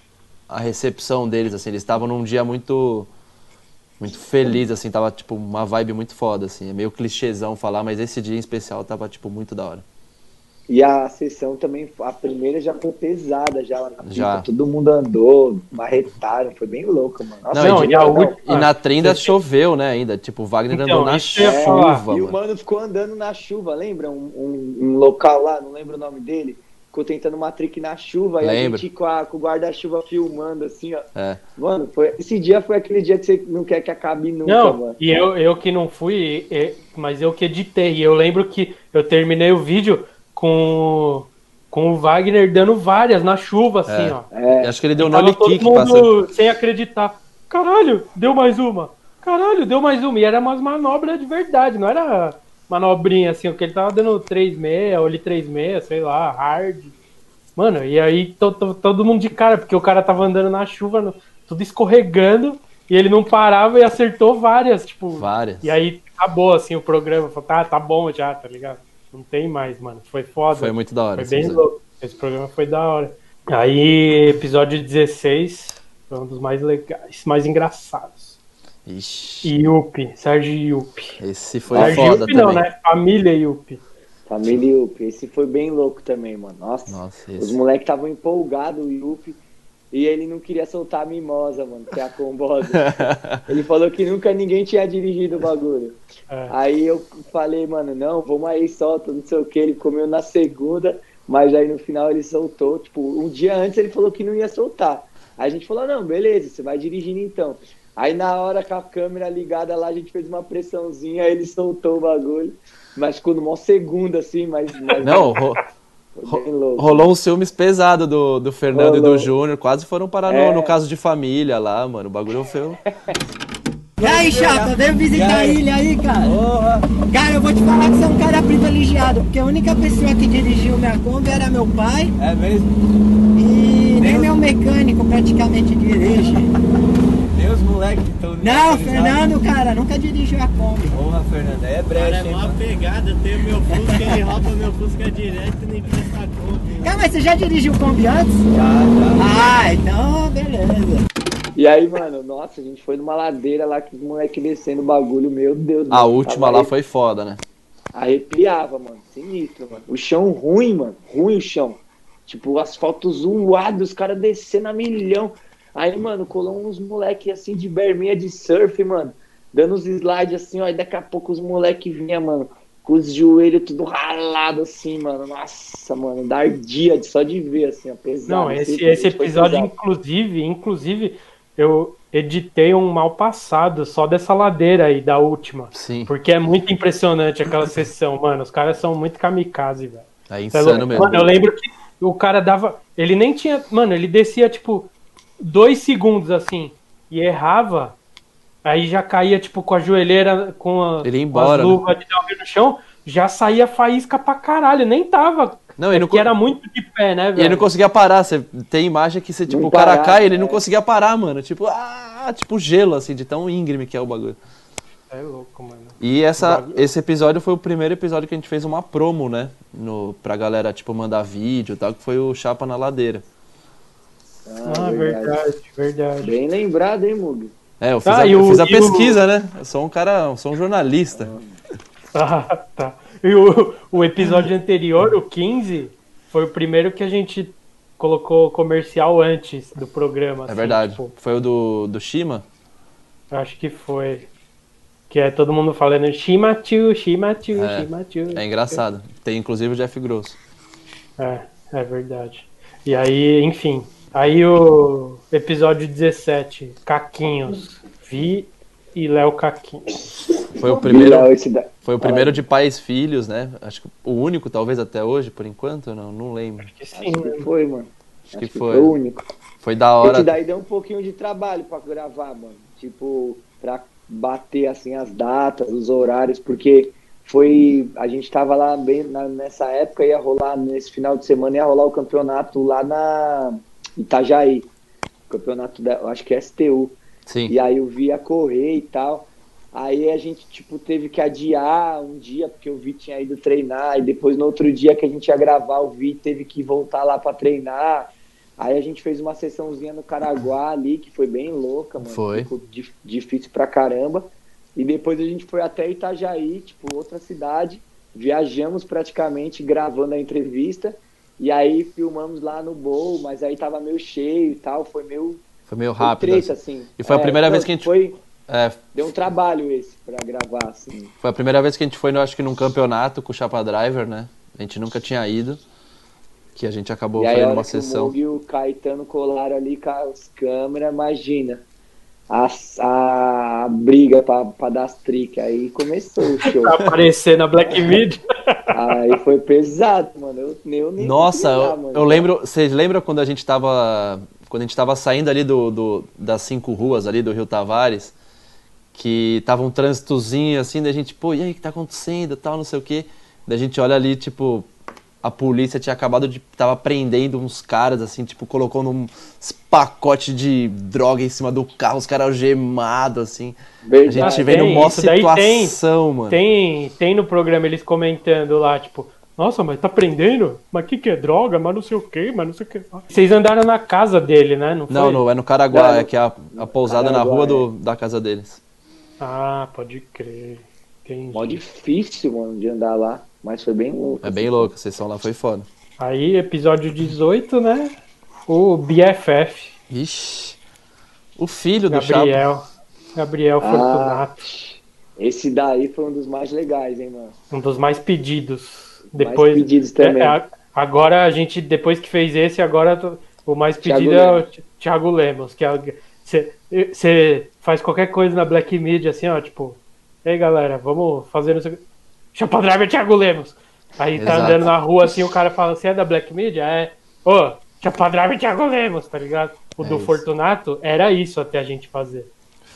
a recepção deles, assim. Eles estavam num dia muito muito feliz, assim, tava, tipo, uma vibe muito foda, assim. É meio clichêzão falar, mas esse dia em especial tava, tipo, muito da hora.
E a sessão também, a primeira já foi pesada, já lá na pista.
Já.
Todo mundo andou, marretaram, foi bem louca, mano. Nossa,
Não,
Não,
e,
e a
não,
última-
e na trinda
você-
choveu, né, ainda. Tipo, o Wagner
Então,
andou na
falar.
chuva,
E o
mano.
ficou andando na chuva, lembra? Um, um- um local lá, não lembro o nome dele. Ficou tentando uma trick na chuva e
Lembro.
a gente com, a- com o guarda-chuva filmando, assim, ó.
É.
Mano, foi, esse dia foi aquele dia que você não quer que acabe nunca,
Não,
mano.
e eu, eu que não fui, e- mas eu que editei. E eu lembro que eu terminei o vídeo com, com o Wagner dando várias na chuva, assim,
É.
ó.
É,
Acho que ele deu
E
um nole
todo
kick
mundo
passando.
sem acreditar. Caralho, deu mais uma. Caralho, deu mais uma. E era umas manobras de verdade, não era manobrinha assim, o que ele tava dando 3,6, ou ele 3,6, sei lá, hard. Mano, e aí to- to- todo mundo de cara, porque o cara tava andando na chuva, no- tudo escorregando, e ele não parava e acertou várias, tipo.
Várias.
E aí acabou assim o programa. Falou, tá, tá bom já, tá ligado? Não tem mais, mano. Foi foda.
Foi muito da hora.
Foi
esse
bem louco. Esse programa foi da hora. Aí, episódio 16 foi um dos mais legais, mais engraçados.
Ixi,
Yupi, Sérgio Yupi.
esse foi
Sérgio
foda
Yupi
também.
não, né? Família Yupi.
família Yupi. Esse foi bem louco também, mano. Nossa.
Nossa,
Os
esse.
moleques estavam empolgados, o Yuppie, e ele não queria soltar a mimosa, mano, que é a combosa. [LAUGHS] ele falou que nunca ninguém tinha dirigido o bagulho.
É.
Aí eu falei, mano, não, vamos aí, solta, não sei o que. Ele comeu na segunda, mas aí no final ele soltou. Tipo, um dia antes ele falou que não ia soltar. Aí a gente falou, não, beleza, você vai dirigindo então. Aí na hora com a câmera ligada lá, a gente fez uma pressãozinha, aí ele soltou o bagulho. Mas ficou no maior segundo, assim, mas, mas
Não, [LAUGHS] rolou um ciúmes pesado do, do Fernando e do
Rolou.
Júnior. Quase foram parar no,
É.
no caso de família lá, mano. O bagulho foi.
E aí, chapa, veio visitar a ilha aí, cara? Cara, eu vou te falar que você é um cara privilegiado, porque a única pessoa que dirigiu minha Kombi era meu pai.
É mesmo?
E nem meu mecânico praticamente dirige.
Nem os moleques que estão.
Não, Fernando, cara, nunca dirigiu a Kombi.
Porra, Fernando, é brecha, hein, mano?
pegada, eu tenho meu Fusca, ele [LAUGHS] rouba meu Fusca direto e nem presta conta.
Cara, mas você já dirigiu Kombi antes?
Já, já.
Ah, então beleza.
E aí, mano, nossa, a gente foi numa ladeira lá que os moleques descendo o bagulho, meu Deus.
A
mano,
última
tava
lá
arre-
foi foda, né?
Arrepiava, mano, sinistro, mano. O chão ruim, mano, ruim o chão. Tipo, o asfalto zoado, os caras descendo a milhão. Aí, mano, colou uns moleque assim de berminha de surf, mano, dando os slides assim, ó, e daqui a pouco os moleque vinha, mano, com os joelhos tudo ralado assim, mano. Nossa, mano, dá ardia de- só de ver, assim, ó, pesado.
Não, esse,
Esse
esse episódio, inclusive, inclusive, eu editei um mal passado só dessa ladeira aí, da última.
Sim.
Porque é muito impressionante aquela sessão, mano. Os caras são muito kamikaze, velho.
É
Tá
insano mesmo.
Mano, eu lembro que o cara dava. Ele nem tinha. Mano, ele descia, tipo, dois segundos assim. E errava. Aí já caía, tipo, com a joelheira, com, a,
Ele ia
com
embora,
as
né?
luvas de no chão. já saía faísca pra caralho, nem tava.
Não,
é
ele não
era muito de pé, né,
E ele
velho?
não conseguia parar. Você tem imagem que você, tipo,
Não
o cara
parar,
cai, ele não
é.
conseguia parar, mano. Tipo, ah, tipo gelo, assim, de tão íngreme que é o bagulho.
É louco, mano.
E essa, esse episódio foi o primeiro episódio que a gente fez uma promo, né? No, pra galera, tipo, mandar vídeo e tal, que foi o Chapa na Ladeira.
Ah, verdade, verdade.
Bem lembrado, hein, Mug?
É, eu fiz,
Tá,
a, eu
o-
fiz a
e o-
pesquisa, né? Eu sou um cara, eu sou um jornalista.
Ah, tá. E o, o episódio anterior, o 15, foi o primeiro que a gente colocou comercial antes do programa.
É
assim,
verdade.
tipo,
Foi o do, do Shima?
acho que foi. Que é todo mundo falando Shimachu, Shimachu,
É,
Shimachu.
É engraçado. Tem inclusive o Jeff Grosso.
É, é verdade. E aí, enfim. Aí o episódio 17, Caquinhos. Vi e Léo Caquinhos.
Foi o primeiro, foi o primeiro de pais filhos, né? Acho que o único, talvez, até hoje, por enquanto, não, não lembro.
Que sim,
Acho que foi, mano.
Acho que
Foi
foi.
o único.
Foi da hora.
Esse daí deu um pouquinho de trabalho pra gravar, mano. Tipo, pra bater assim as datas, os horários, porque foi. A gente tava lá bem na- nessa época, ia rolar nesse final de semana, ia rolar o campeonato lá na Itajaí. Campeonato da. eu Acho que é STU.
Sim.
E aí eu via correr e tal. Aí a gente, tipo, teve que adiar um dia, porque o Vi tinha ido treinar, e depois no outro dia que a gente ia gravar, o Vi teve que voltar lá pra treinar. Aí a gente fez uma sessãozinha no Caraguá ali, que foi bem louca, mano.
Foi.
Ficou dif- difícil pra caramba. E depois a gente foi até Itajaí, tipo, outra cidade. Viajamos praticamente gravando a entrevista. E aí filmamos lá no Bowl, mas aí tava meio cheio e tal, foi meio
Foi meio
foi
rápido.
treta,
assim. E foi a primeira
não,
vez que a gente-
Foi,
É,
deu um trabalho esse pra gravar, assim.
foi a primeira vez que a gente foi, eu acho que num campeonato com o Chapa Driver, né? A gente nunca tinha ido. Que a gente acabou
e aí,
fazendo
hora
uma
que o
sessão.
Mug e o Caetano colaram ali com as câmeras, imagina. A, a briga pra, pra dar as tricas. Aí começou o show.
Pra aparecer na Black Mid.
aí foi pesado, mano. Eu, eu nem
Nossa, eu, eu lembro. Vocês lembram quando a gente tava. Quando a gente tava saindo ali do, do- das cinco ruas ali do Rio Tavares, que tava um trânsitozinho assim, da gente, pô, e aí, o que tá acontecendo? Tal, não sei o quê. Daí a gente olha ali, tipo, a polícia tinha acabado de. tava prendendo uns caras, assim, tipo, colocou num pacote de droga em cima do carro, os caras algemados, assim. A
Verdade.
gente vendo
tem,
mó
isso daí tem.
situação, mano.
Tem, tem no programa eles comentando lá, tipo, nossa, mas tá prendendo? Mas que que é droga? Mas não sei o que, mas não sei o que. Vocês andaram na casa dele, né? Não,
Não, no, é no Caraguá,
Não,
é que é a, a pousada na
Caraguá,
rua
é.
do, da casa deles.
Ah, pode crer. Entendi.
Mó difícil, mano, de andar lá. Mas foi bem louco.
É bem louco, a sessão lá foi foda.
Aí, episódio 18, né? O BFF,
Ixi. O filho do.
Gabriel. Gabriel
Ah,
Fortunato.
esse daí foi um dos mais legais, hein, mano.
Um dos mais pedidos. Depois,
mais pedidos também.
É, é, agora a gente, depois que fez esse, agora o mais
Thiago
pedido é o Thiago Lemos. Que você faz qualquer coisa na Black Media assim, ó, tipo, ei galera, vamos fazer isso. Chapa Driver Thiago Lemos. Aí tá
Exato.
andando na rua assim, o cara fala, você é da Black Media? É. Ô, Chapa Driver Thiago Lemos, tá ligado? O
É
do
isso.
Fortunato era isso até a gente fazer.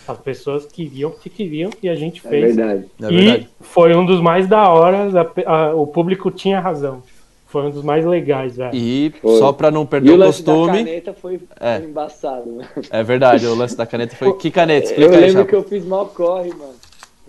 As pessoas queriam que queriam e a gente
É
fez.
verdade.
É verdade.
E foi um dos mais da hora, a- a- o público tinha razão. Foi um dos mais legais, velho.
E
Foi.
só pra não
E
perder
o
o
lance da
costume.
caneta foi,
É.
embaçado, mano.
É verdade, o lance da caneta foi. [LAUGHS] Que caneta?
Eu
Explica aí,
lembro
Chapa.
que eu fiz mal corre, mano.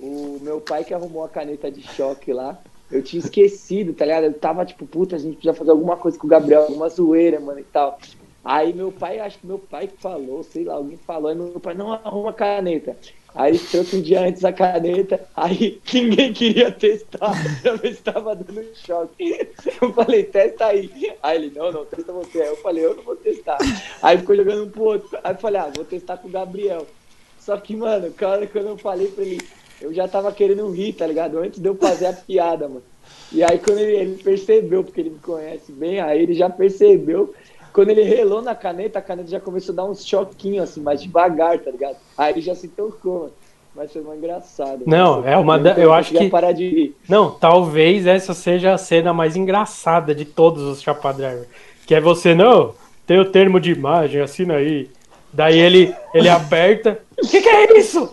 O meu pai que arrumou a caneta de choque lá, eu tinha esquecido, tá ligado? Eu tava tipo, puta, a gente precisa fazer alguma coisa com o Gabriel, alguma zoeira, mano, e tal. Aí meu pai, acho que meu pai falou, sei lá, alguém falou, aí meu pai, não arruma a caneta. Aí trouxe um dia antes a caneta, aí [LAUGHS] ninguém queria testar [LAUGHS] pra ver se tava dando choque. Eu falei, testa aí. Aí ele, não, não, testa você. Aí eu falei, eu não vou testar. Aí ficou jogando um pro outro. Aí eu falei, ah, vou testar com o Gabriel. Só que, mano, cara, quando eu falei pra ele, eu já tava querendo rir, tá ligado? Antes de eu fazer a [LAUGHS] piada, mano. E aí quando ele, ele percebeu, porque ele me conhece bem, aí ele já percebeu. Quando ele relou na caneta, a caneta já começou a dar uns choquinhos, assim, mais devagar, tá ligado? Aí ele já se tocou, mano. Mas foi uma engraçado.
Não,
Nossa,
é uma da- eu acho que-
parar de rir.
Não, talvez essa seja a cena mais engraçada de todos os Chapa Driver. Que é você, não, tem o termo de imagem, assina aí. Daí ele, ele aperta. O que, que é isso?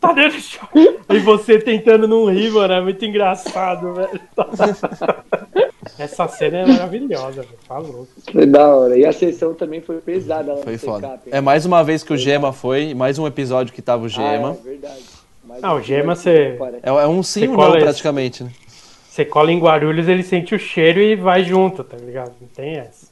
Tá dando choque. E você tentando não rir, mano, é muito engraçado, velho. [LAUGHS] Essa cena é maravilhosa, velho. Tá louco.
Foi da hora. E a sessão também foi pesada lá
Foi
no
foda. É mais uma vez que o Gema foi, mais um episódio que tava o
Ah,
Gema.
é verdade. Mas
Ah, o Gema, você-.
É, é um sim
Você
ou
cola
não,
esse.
praticamente, né?
Você cola em Guarulhos, ele sente o cheiro e vai junto, tá ligado? Não tem essa.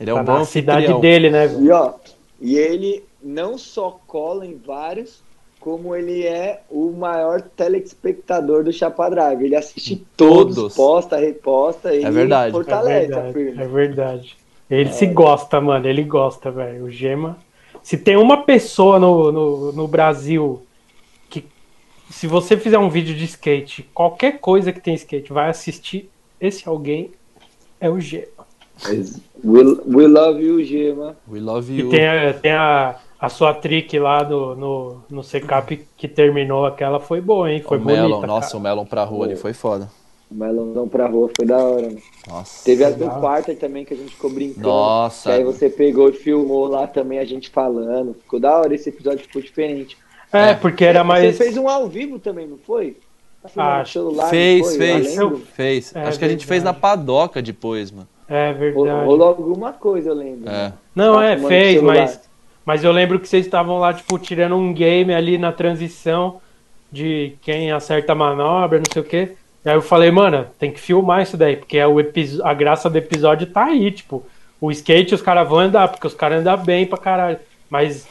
Ele é um
tá
bom
na cidade dele, né, velho?
E ó, e ele não só cola em vários, como ele é o maior telespectador do Chapa Drive. Ele assiste todos,
Todos.
posta, reposta e
É verdade.
É
fortalece a
verdade, é verdade. Ele se gosta, mano. Ele gosta, velho. O Gema. Se tem uma pessoa no, no, no Brasil que, se você fizer um vídeo de skate, qualquer coisa que tem skate, vai assistir, esse alguém é o Gema.
We, we love you, Gema.
We love
E
you.
tem, a, tem a, a sua trick lá no, no, no Secap que terminou aquela, foi boa, hein? Foi
o Melon,
bonita.
nossa,
cara.
o Melon pra rua ali foi foda.
O Melonzão pra rua foi da hora, né?
Nossa.
Teve a do quarto também que a gente ficou brincando.
Nossa.
Que aí você pegou e filmou lá também a gente falando. Ficou da hora, esse episódio ficou diferente.
É,
É.
porque era mais.
Você fez um ao vivo também, não foi?
Ah,
celular, não
Fez,
foi?
fez,
Eu
fez.
É
Acho que a gente fez na padoca depois, mano.
É verdade.
Rolou alguma coisa, eu lembro.
É.
Não,
Tá
é, fez,
celular.
mas, mas eu lembro que vocês estavam lá, tipo, tirando um game ali na transição de quem acerta a manobra, não sei o quê. E aí eu falei, mano, tem que filmar isso daí, porque é o a graça do episódio tá aí, tipo, o skate os caras vão andar, porque os caras andam bem pra caralho. Mas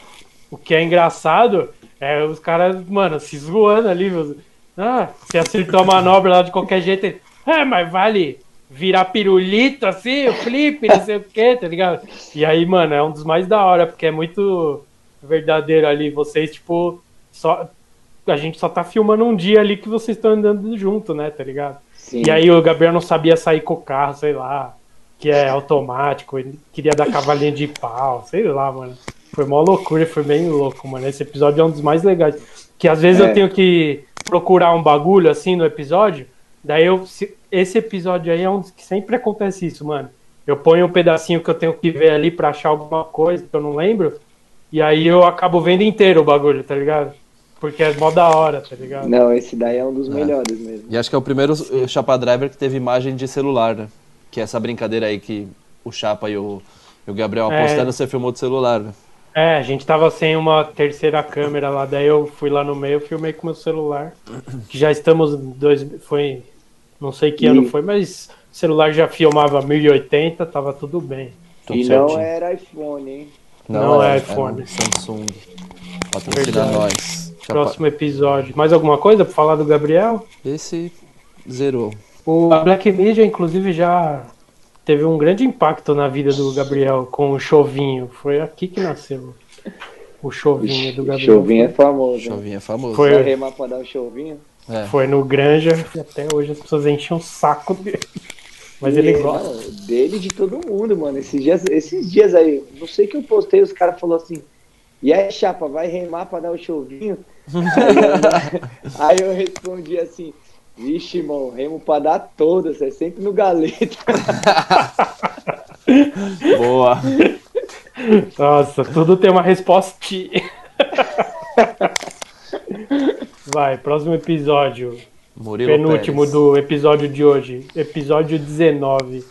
o que é engraçado é os caras, mano, se zoando ali. Ah, você acertou a manobra lá de qualquer jeito. É, mas vale virar pirulito assim, o flip, não sei o que, tá ligado? E aí, mano, é um dos mais da hora, porque é muito verdadeiro ali. Vocês, tipo, só. A gente só tá filmando um dia ali que vocês estão andando junto, né, tá ligado?
Sim.
E aí o Gabriel não sabia sair com o carro, sei lá, que é automático, ele queria dar cavalinha de pau, sei lá, mano. Foi mó loucura, foi bem louco, mano. Esse episódio é um dos mais legais. Que às vezes
É.
eu tenho que procurar um bagulho assim no episódio, daí eu. se- esse episódio aí é um que sempre acontece isso, mano. Eu ponho um pedacinho que eu tenho que ver ali pra achar alguma coisa que eu não lembro, e aí eu acabo vendo inteiro o bagulho, tá ligado? Porque é mó da hora, tá ligado?
Não, esse daí é um dos melhores mesmo.
E acho que é o primeiro Chapa Driver que teve imagem de celular, né? Que é essa brincadeira aí que o Chapa e o, e o Gabriel
É.
apostando, você filmou de celular, né?
É, a gente tava sem uma terceira câmera lá, daí eu fui lá no meio, filmei com meu celular. Que já estamos dois, foi, não sei que ano
E-
foi, mas o celular já filmava 1080, tava tudo bem.
Tudo
e não
certinho.
era iPhone, hein?
Não é iPhone.
um Samsung. Patrocina
Verdade.
nós.
Próximo episódio. Mais alguma coisa pra falar do Gabriel?
Esse zerou.
O a Black Media, inclusive, já teve um grande impacto na vida do Gabriel com o chovinho. Foi aqui que nasceu o chovinho do Gabriel.
Chovinho é famoso. hein?
Chovinho é famoso.
Foi-
Vai remar pra dar o chovinho?
É.
Foi no Granja [LAUGHS] e até hoje as pessoas enchem o saco dele. Mas ele gosta.
dele e de todo mundo, mano. Esses dias, esses dias aí, não sei que eu postei, os caras falaram assim. E aí, chapa, vai remar pra dar o chovinho? [LAUGHS] aí, eu, aí eu respondi assim: Vixe, irmão, remo pra dar todas, é sempre no galeta. [LAUGHS]
Boa.
Nossa, tudo tem uma resposta. Vai, próximo episódio.
Murilo
penúltimo
Pérez.
do episódio de hoje. Episódio 19.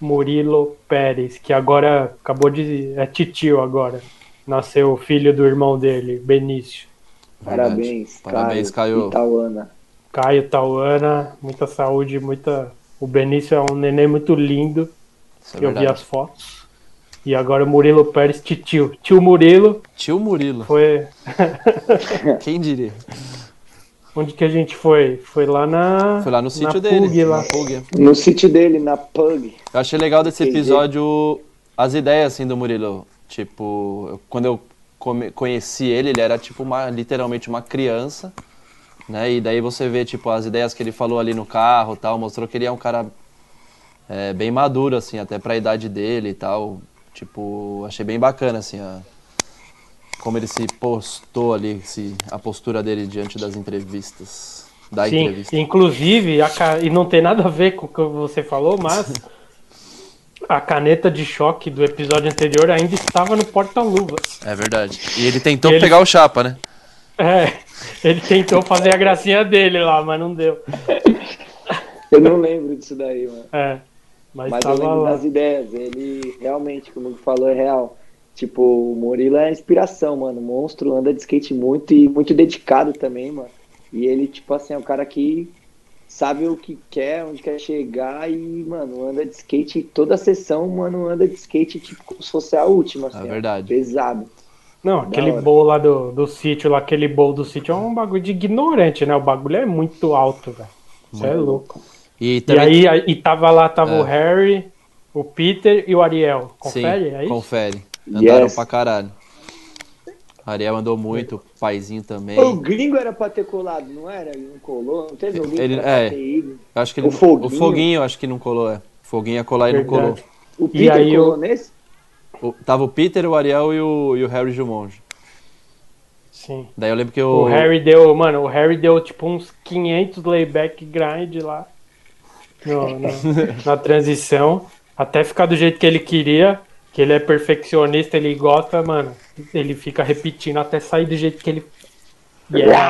Murilo Pérez, que agora acabou de. É titio agora. Nasceu o filho do irmão dele, Benício.
Verdade.
Parabéns,
Parabéns,
Caio.
Caio.
Itauana.
Caio Tauana, muita saúde, muita. O Benício é um neném muito lindo.
É
eu vi
verdade.
as fotos. E agora o Murilo Pérez, titio. Tio Murilo
Tio Murilo.
foi. [LAUGHS]
Quem diria?
Onde que a gente foi? Foi lá na.
Foi lá no sítio
Pug,
dele.
lá.
na Pug.
No sítio dele, na Pug.
Eu achei legal desse
Entendi.
episódio as ideias assim do Murilo. Tipo, eu- quando eu come- conheci ele, ele era tipo uma, literalmente uma criança, né? E daí você vê tipo as ideias que ele falou ali no carro, e tal, mostrou que ele é um cara é, bem maduro assim, até pra idade dele e tal. Tipo, achei bem bacana assim a como ele se postou ali, se, a postura dele diante das entrevistas, da
Sim,
entrevista.
inclusive, a e não tem nada a ver com o que você falou, mas [LAUGHS] a caneta de choque do episódio anterior ainda estava no porta-luvas.
É verdade. E ele tentou
Ele-
pegar o chapa, né?
É, Ele tentou fazer a gracinha dele lá, mas não deu. [LAUGHS]
Eu não lembro disso daí, mano.
É. Mas,
Mas eu lembro
lá.
das ideias. Ele realmente, como ele falou, é real. Tipo, o Murilo é inspiração, mano. Monstro, anda de skate muito e muito dedicado também, mano. E ele, tipo assim, é um cara que sabe o que quer, onde quer chegar e, mano, anda de skate. Toda sessão, mano, anda de skate, tipo, como se fosse a última, assim. ó.
verdade.
Pesado.
Não, aquele
hora.
bowl lá do, do sítio, lá, aquele bowl do sítio é um bagulho de ignorante, né? O bagulho é muito alto, velho. Isso é louco.
E
E
também.
aí, e tava lá, tava
É.
o Harry, o Peter e o Ariel. Confere
Sim,
aí?
confere. Andaram
Yes.
pra caralho. Ariel andou muito, o paizinho também.
O gringo era pra ter colado, não era? Ele não colou? Não teve alguém
Ele- é. acho que ele,
O Foguinho.
o Foguinho, acho que não colou, é. O Foguinho ia colar e não colou.
Verdade.
O Peter
aí
colou
o-
nesse?
O- tava o Peter, o Ariel e o, e o Harry Jumonge.
Sim.
Daí eu lembro que
O
o.
Harry deu, mano, o Harry deu tipo uns 500 layback grind lá no- no- [LAUGHS] na transição, até ficar do jeito que ele queria, que ele é perfeccionista, ele gosta, mano, ele fica repetindo até sair do jeito que ele e, é-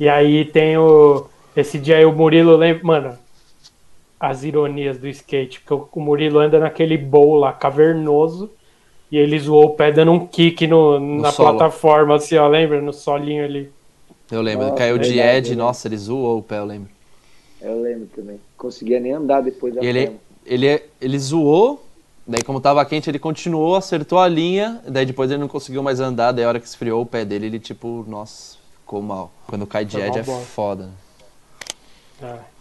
e aí tem o esse dia aí o Murilo lembra, mano, as ironias do skate, porque o- Murilo anda naquele bowl lá cavernoso e ele zoou o pé dando um kick no, na
solo.
plataforma, assim, ó, lembra? No solinho ali.
Eu lembro,
Nossa,
caiu de Ed,
eu
nossa, ele zoou o pé, eu lembro.
Eu lembro também. Conseguia nem andar depois da
ele, ele, ele zoou, daí como tava quente, ele continuou, acertou a linha, daí depois ele não conseguiu mais andar, daí a hora que esfriou o pé dele, ele tipo, nossa, ficou mal. Quando cai de
Foi
Ed
mal
é foda.
É.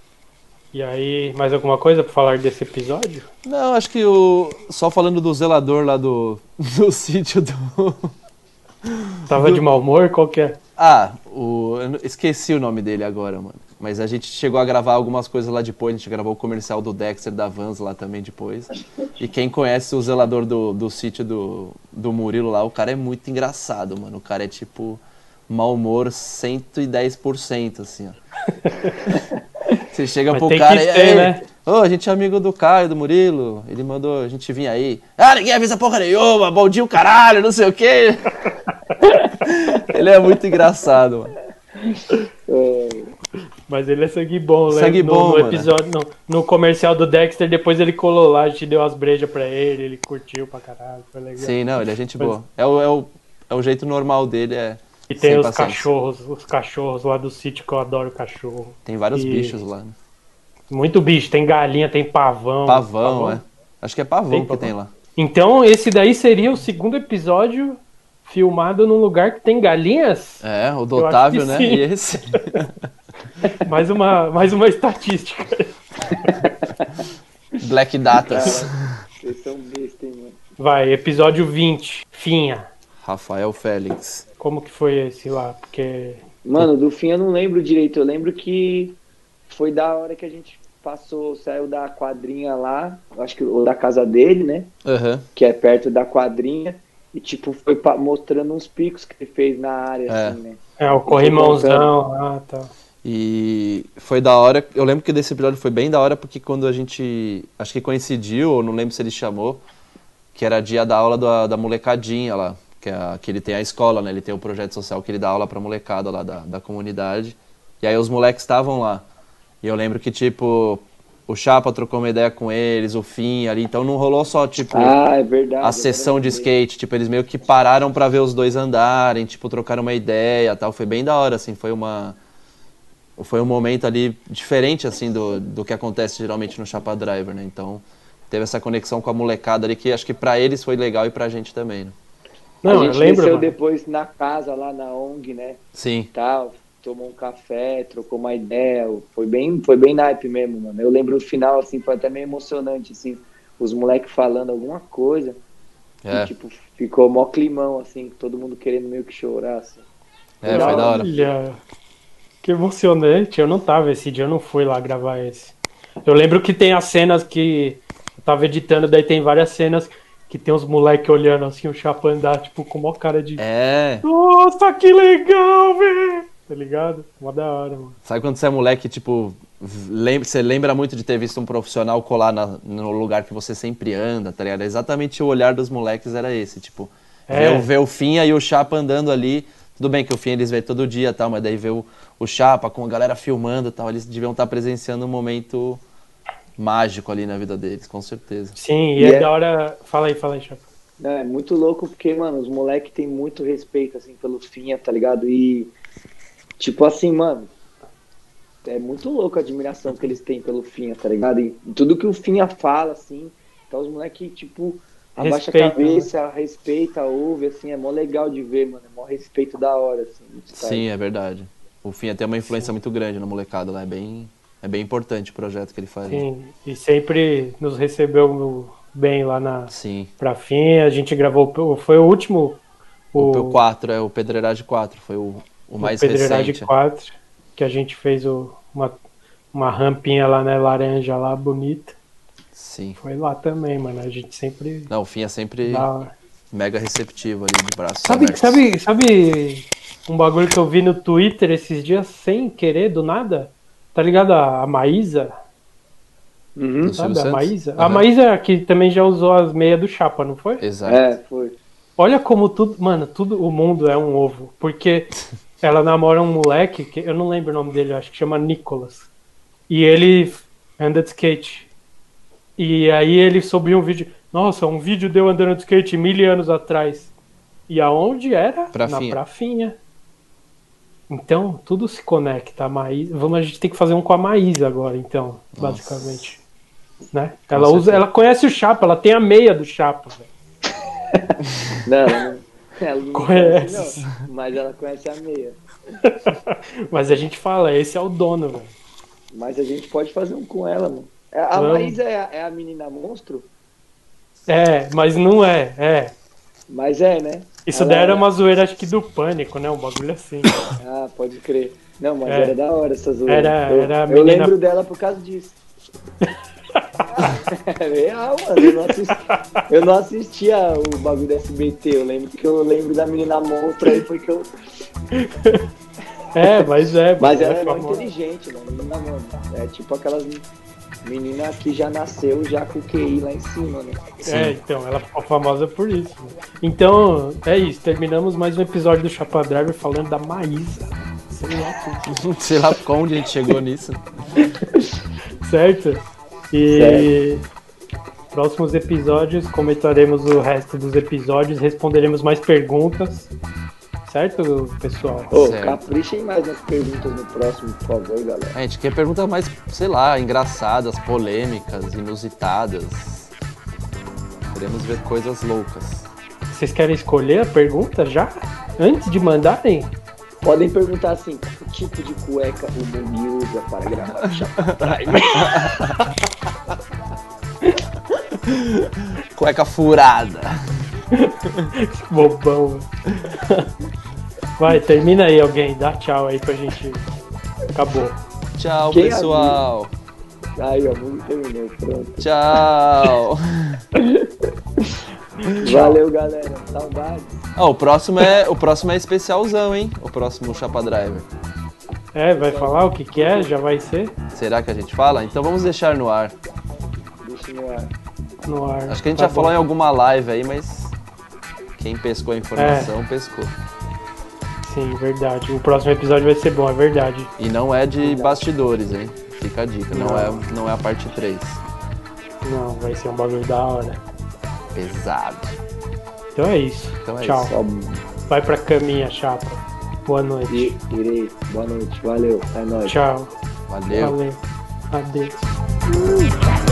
E aí, mais alguma coisa pra falar desse episódio?
Não, acho que o. Só falando do zelador lá do, [LAUGHS] do sítio do.
Tava de mau humor? Qual que é?
Ah, o. esqueci o nome dele agora, mano. Mas a gente chegou a gravar algumas coisas lá depois. A gente gravou o comercial do Dexter da Vans lá também depois. E quem conhece o zelador do, do sítio do, do Murilo lá, o cara é muito engraçado, mano. O cara é tipo. Mau humor 110%, assim, ó. [LAUGHS] Você chega
Mas
pro cara
que
e
ter,
aí,
né?
Ô, a gente é amigo do Caio, do Murilo. Ele mandou a gente vir aí. Ah, ninguém avisa porra nenhuma, bom dia o caralho, não sei o quê. [LAUGHS] Ele é muito engraçado, mano.
Mas ele é sangue bom, né?
Sangue
no,
bom,
no episódio, no, no comercial do Dexter, depois ele colou lá, a gente deu as brejas pra ele, ele curtiu pra caralho, foi legal.
Sim, não, ele é gente
Mas-
boa. É o, é o, é o jeito normal dele, é.
E tem os
paciência.
cachorros, os cachorros lá do sítio que eu adoro cachorro.
Tem vários
E-
bichos lá. né?
Muito bicho, tem galinha, tem pavão.
Pavão, é. Acho que é pavão
Tem
que
pavão?
tem lá.
Então, esse daí seria o segundo episódio filmado num lugar que tem galinhas?
É, o do Otávio, né?
sim.
E esse. [LAUGHS]
Mais uma, mais uma estatística. [LAUGHS]
Black Datas.
vocês são besta, hein, mano.
Vai, episódio 20, Finha.
Rafael Félix.
Como que foi esse lá? Porque.
Mano, do fim eu não lembro direito. Eu lembro que foi da hora que a gente passou, saiu da quadrinha lá, acho que ou da casa dele, né?
Aham.
Que é perto da quadrinha. E tipo, foi mostrando uns picos que ele fez na área,
É.
assim, né?
É, o corrimãozão lá tá.
E foi da hora. Eu lembro que desse episódio foi bem da hora porque quando a gente. Acho que coincidiu, ou não lembro se ele chamou, que era dia da aula da, da molecadinha lá. Que, é a- que ele tem a escola, né? Ele tem o projeto social que ele dá aula pra molecada lá da, da comunidade. E aí os moleques estavam lá. E eu lembro que, tipo, o Chapa trocou uma ideia com eles, o Fim ali. Então não rolou só, tipo
Ah, é verdade.
a sessão de skate, tipo, eles meio que pararam pra ver os dois andarem, tipo, trocaram uma ideia, tal, foi bem da hora, assim, foi uma foi um momento ali diferente assim do, do que acontece geralmente no Chapa Driver, né? Então, teve essa conexão com a molecada ali que acho que pra eles foi legal e pra gente também, né?
Não,
a gente
lembro.
desceu
mano.
depois na casa lá na ONG, né?
Sim.
Tal, tomou um café, trocou uma ideia. Foi bem, foi bem naipe mesmo, mano. Eu lembro o final, assim, foi até meio emocionante, assim, os moleques falando alguma coisa.
É,
E, tipo, ficou mó climão, assim, todo mundo querendo meio que chorar, assim.
é foi da hora.
Olha, que emocionante. Eu não tava esse dia, eu não fui lá gravar esse. Eu lembro que tem as cenas que eu tava editando, daí tem várias cenas que tem os moleques olhando assim, o Chapa andar, tipo, com uma cara de.
É,
Nossa, que legal, velho! Tá ligado? Mó da hora, mano.
sabe quando você é moleque, tipo, lembra, você lembra muito de ter visto um profissional colar na- no lugar que você sempre anda, tá ligado? Exatamente o olhar dos moleques era esse, tipo,
É.
ver, ver o Finha e o Chapa andando ali, Tudo bem que o fim eles veem todo dia e tal, mas daí vê o, o Chapa com a galera filmando e tal, eles deviam estar presenciando um momento mágico ali na vida deles, com certeza.
Sim, e,
E
é,
é-
da hora. Fala aí, fala aí, Chapa.
Não, é muito louco porque, mano, os moleques têm muito respeito, assim, pelo Finha, tá ligado? E, tipo assim, mano, é muito louco a admiração que eles têm pelo Finha, tá ligado? E tudo que o Finha fala, assim, então os moleques, tipo, abaixa
Respeita,
a cabeça, respeita, ouve, assim, é mó legal de ver, mano, é mó respeito da hora, assim.
Sim, é verdade. O Fim tem uma influência muito grande na molecada lá, é bem, é bem importante o projeto que ele faz. né?
Sim, e sempre nos recebeu bem lá na
Sim.
pra fim. A gente gravou, foi o último.
O, o 4, é o Pedreiragem 4, foi o, o mais
Pedreiragem
recente.
4, que a gente fez o- uma, uma rampinha lá, né, laranja lá, bonita.
Sim.
Foi lá também, mano. A gente sempre
Não, o Fim é sempre
dá...
mega receptivo ali de braço
Sabe,
abertos.
sabe, sabe um bagulho que eu vi no Twitter esses dias sem querer, do nada? Tá ligado a, a Maísa?
Uhum.
Sabe a? Maísa? A
Aham.
Maísa que também já usou as meias do Chapa, não foi?
Exato.
É, foi.
Olha como tudo, mano, tudo o mundo é um ovo, porque [LAUGHS] ela namora um moleque que eu não lembro o nome dele, acho que chama Nicholas. E ele anda de skate. E aí ele subiu um vídeo, nossa, um vídeo deu andando de skate mil anos atrás. E aonde era?
Prafinha.
Na prafinha. Então, tudo se conecta. A Maísa, vamos a gente tem que fazer um com a Maísa agora, então,
Nossa.
basicamente. Né? Ela
certeza.
usa, ela conhece o Chapa, ela tem a meia do Chapa, velho.
Não, não, ela não
Conhece.
conhece, não, mas ela conhece a meia. [LAUGHS]
Mas a gente fala, esse é o dono, velho.
Mas a gente pode fazer um com ela, mano. A
Vamos.
Maísa é a, é a menina monstro?
É, mas não é, é.
Mas é, né?
Isso daí era
é-
uma zoeira, acho que do pânico, né? Um bagulho assim.
Ah, pode crer. Não, mas
É.
era da hora essa zoeira.
Era-
eu,
era a
eu
menina-
lembro dela por causa disso. [LAUGHS] é real, mano. Eu não, assisti, eu não assistia o bagulho da SBT. Eu lembro que eu lembro da menina monstro aí porque eu.
É, mas é. [LAUGHS]
Mas ela
é
é inteligente, mano. Menina, mano. É tipo aquelas meninas que já nasceu já com o QI lá em cima, né?
É, então, ela ficou famosa por isso. né? Então, é isso. Terminamos mais um episódio do Chapa Driver falando da Maísa. Sei lá. [LAUGHS]
Sei lá onde a gente chegou nisso. [LAUGHS]
Certo? E próximos episódios comentaremos o resto dos episódios, responderemos mais perguntas. Certo, pessoal?
Ô,
Certo.
caprichem mais nas perguntas no próximo, por favor, galera.
A gente quer perguntas mais, sei lá, engraçadas, polêmicas, inusitadas. Queremos ver coisas loucas.
Vocês querem escolher a pergunta já? Antes de mandarem?
Podem perguntar assim, que tipo de cueca o Mugi usa para gravar o Drive? [LAUGHS]
Cueca furada. [LAUGHS]
Bobão. Vai, termina aí alguém, dá tchau aí pra gente. Acabou.
Tchau,
Quem
pessoal.
Aí, ó, Mugi terminou, pronto.
Tchau. [LAUGHS]
Valeu, galera. Saudades.
Ah, o próximo é o próximo é especialzão, hein? O próximo Chapa Driver.
É, vai falar o que que é? Já vai ser
Será que a gente fala? Então vamos deixar no ar.
Deixa no ar.
no ar.
Acho que a gente
Tá
já falou
bom.
em alguma live aí, mas quem pescou a informação, pescou.
Sim, verdade. O próximo episódio vai ser bom, é verdade.
E não é de bastidores, hein? Fica a dica, não,
Não.
é, não é a parte 3.
Não, vai ser um bagulho da hora.
Pesado.
Então é isso.
Então é
Tchau.
Só
Vai pra caminha, chapa. Boa noite.
irei. Boa noite. Valeu. É nóis.
Tchau.
Valeu.
Valeu. Adeus.